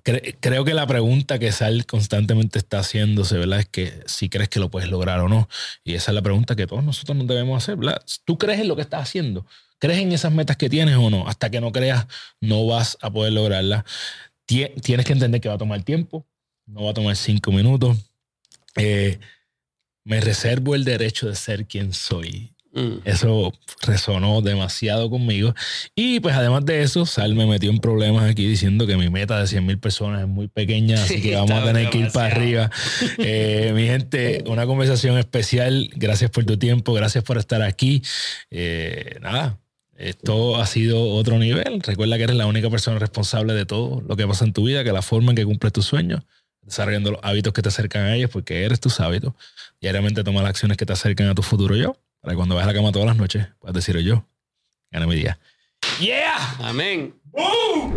cre- creo que la pregunta que Sal constantemente está haciéndose, ¿verdad? Es que si crees que lo puedes lograr o no. Y esa es la pregunta que todos nosotros nos debemos hacer, ¿verdad? ¿Tú crees en lo que estás haciendo? ¿Crees en esas metas que tienes o no? Hasta que no creas, no vas a poder lograrlas. Tie- Tienes que entender que va a tomar tiempo, no va a tomar cinco minutos. Eh, me reservo el derecho de ser quien soy. Mm. Eso resonó demasiado conmigo. Y pues además de eso, Sal me metió en problemas aquí diciendo que mi meta de 100 mil personas es muy pequeña, así Sí, que vamos a tener que ir para arriba. Eh, mi gente, una conversación especial. Gracias por tu tiempo, gracias por estar aquí. Eh, nada, esto ha sido otro nivel. Recuerda que eres la única persona responsable de todo lo que pasa en tu vida, que la forma en que cumples tus sueños, desarrollando los hábitos que te acercan a ellos, porque eres tus hábitos. Diariamente toma las acciones que te acercan a tu futuro yo, para que cuando vayas a la cama todas las noches puedas decir yo, gané mi día. ¡Yeah! Amén. ¡Boom!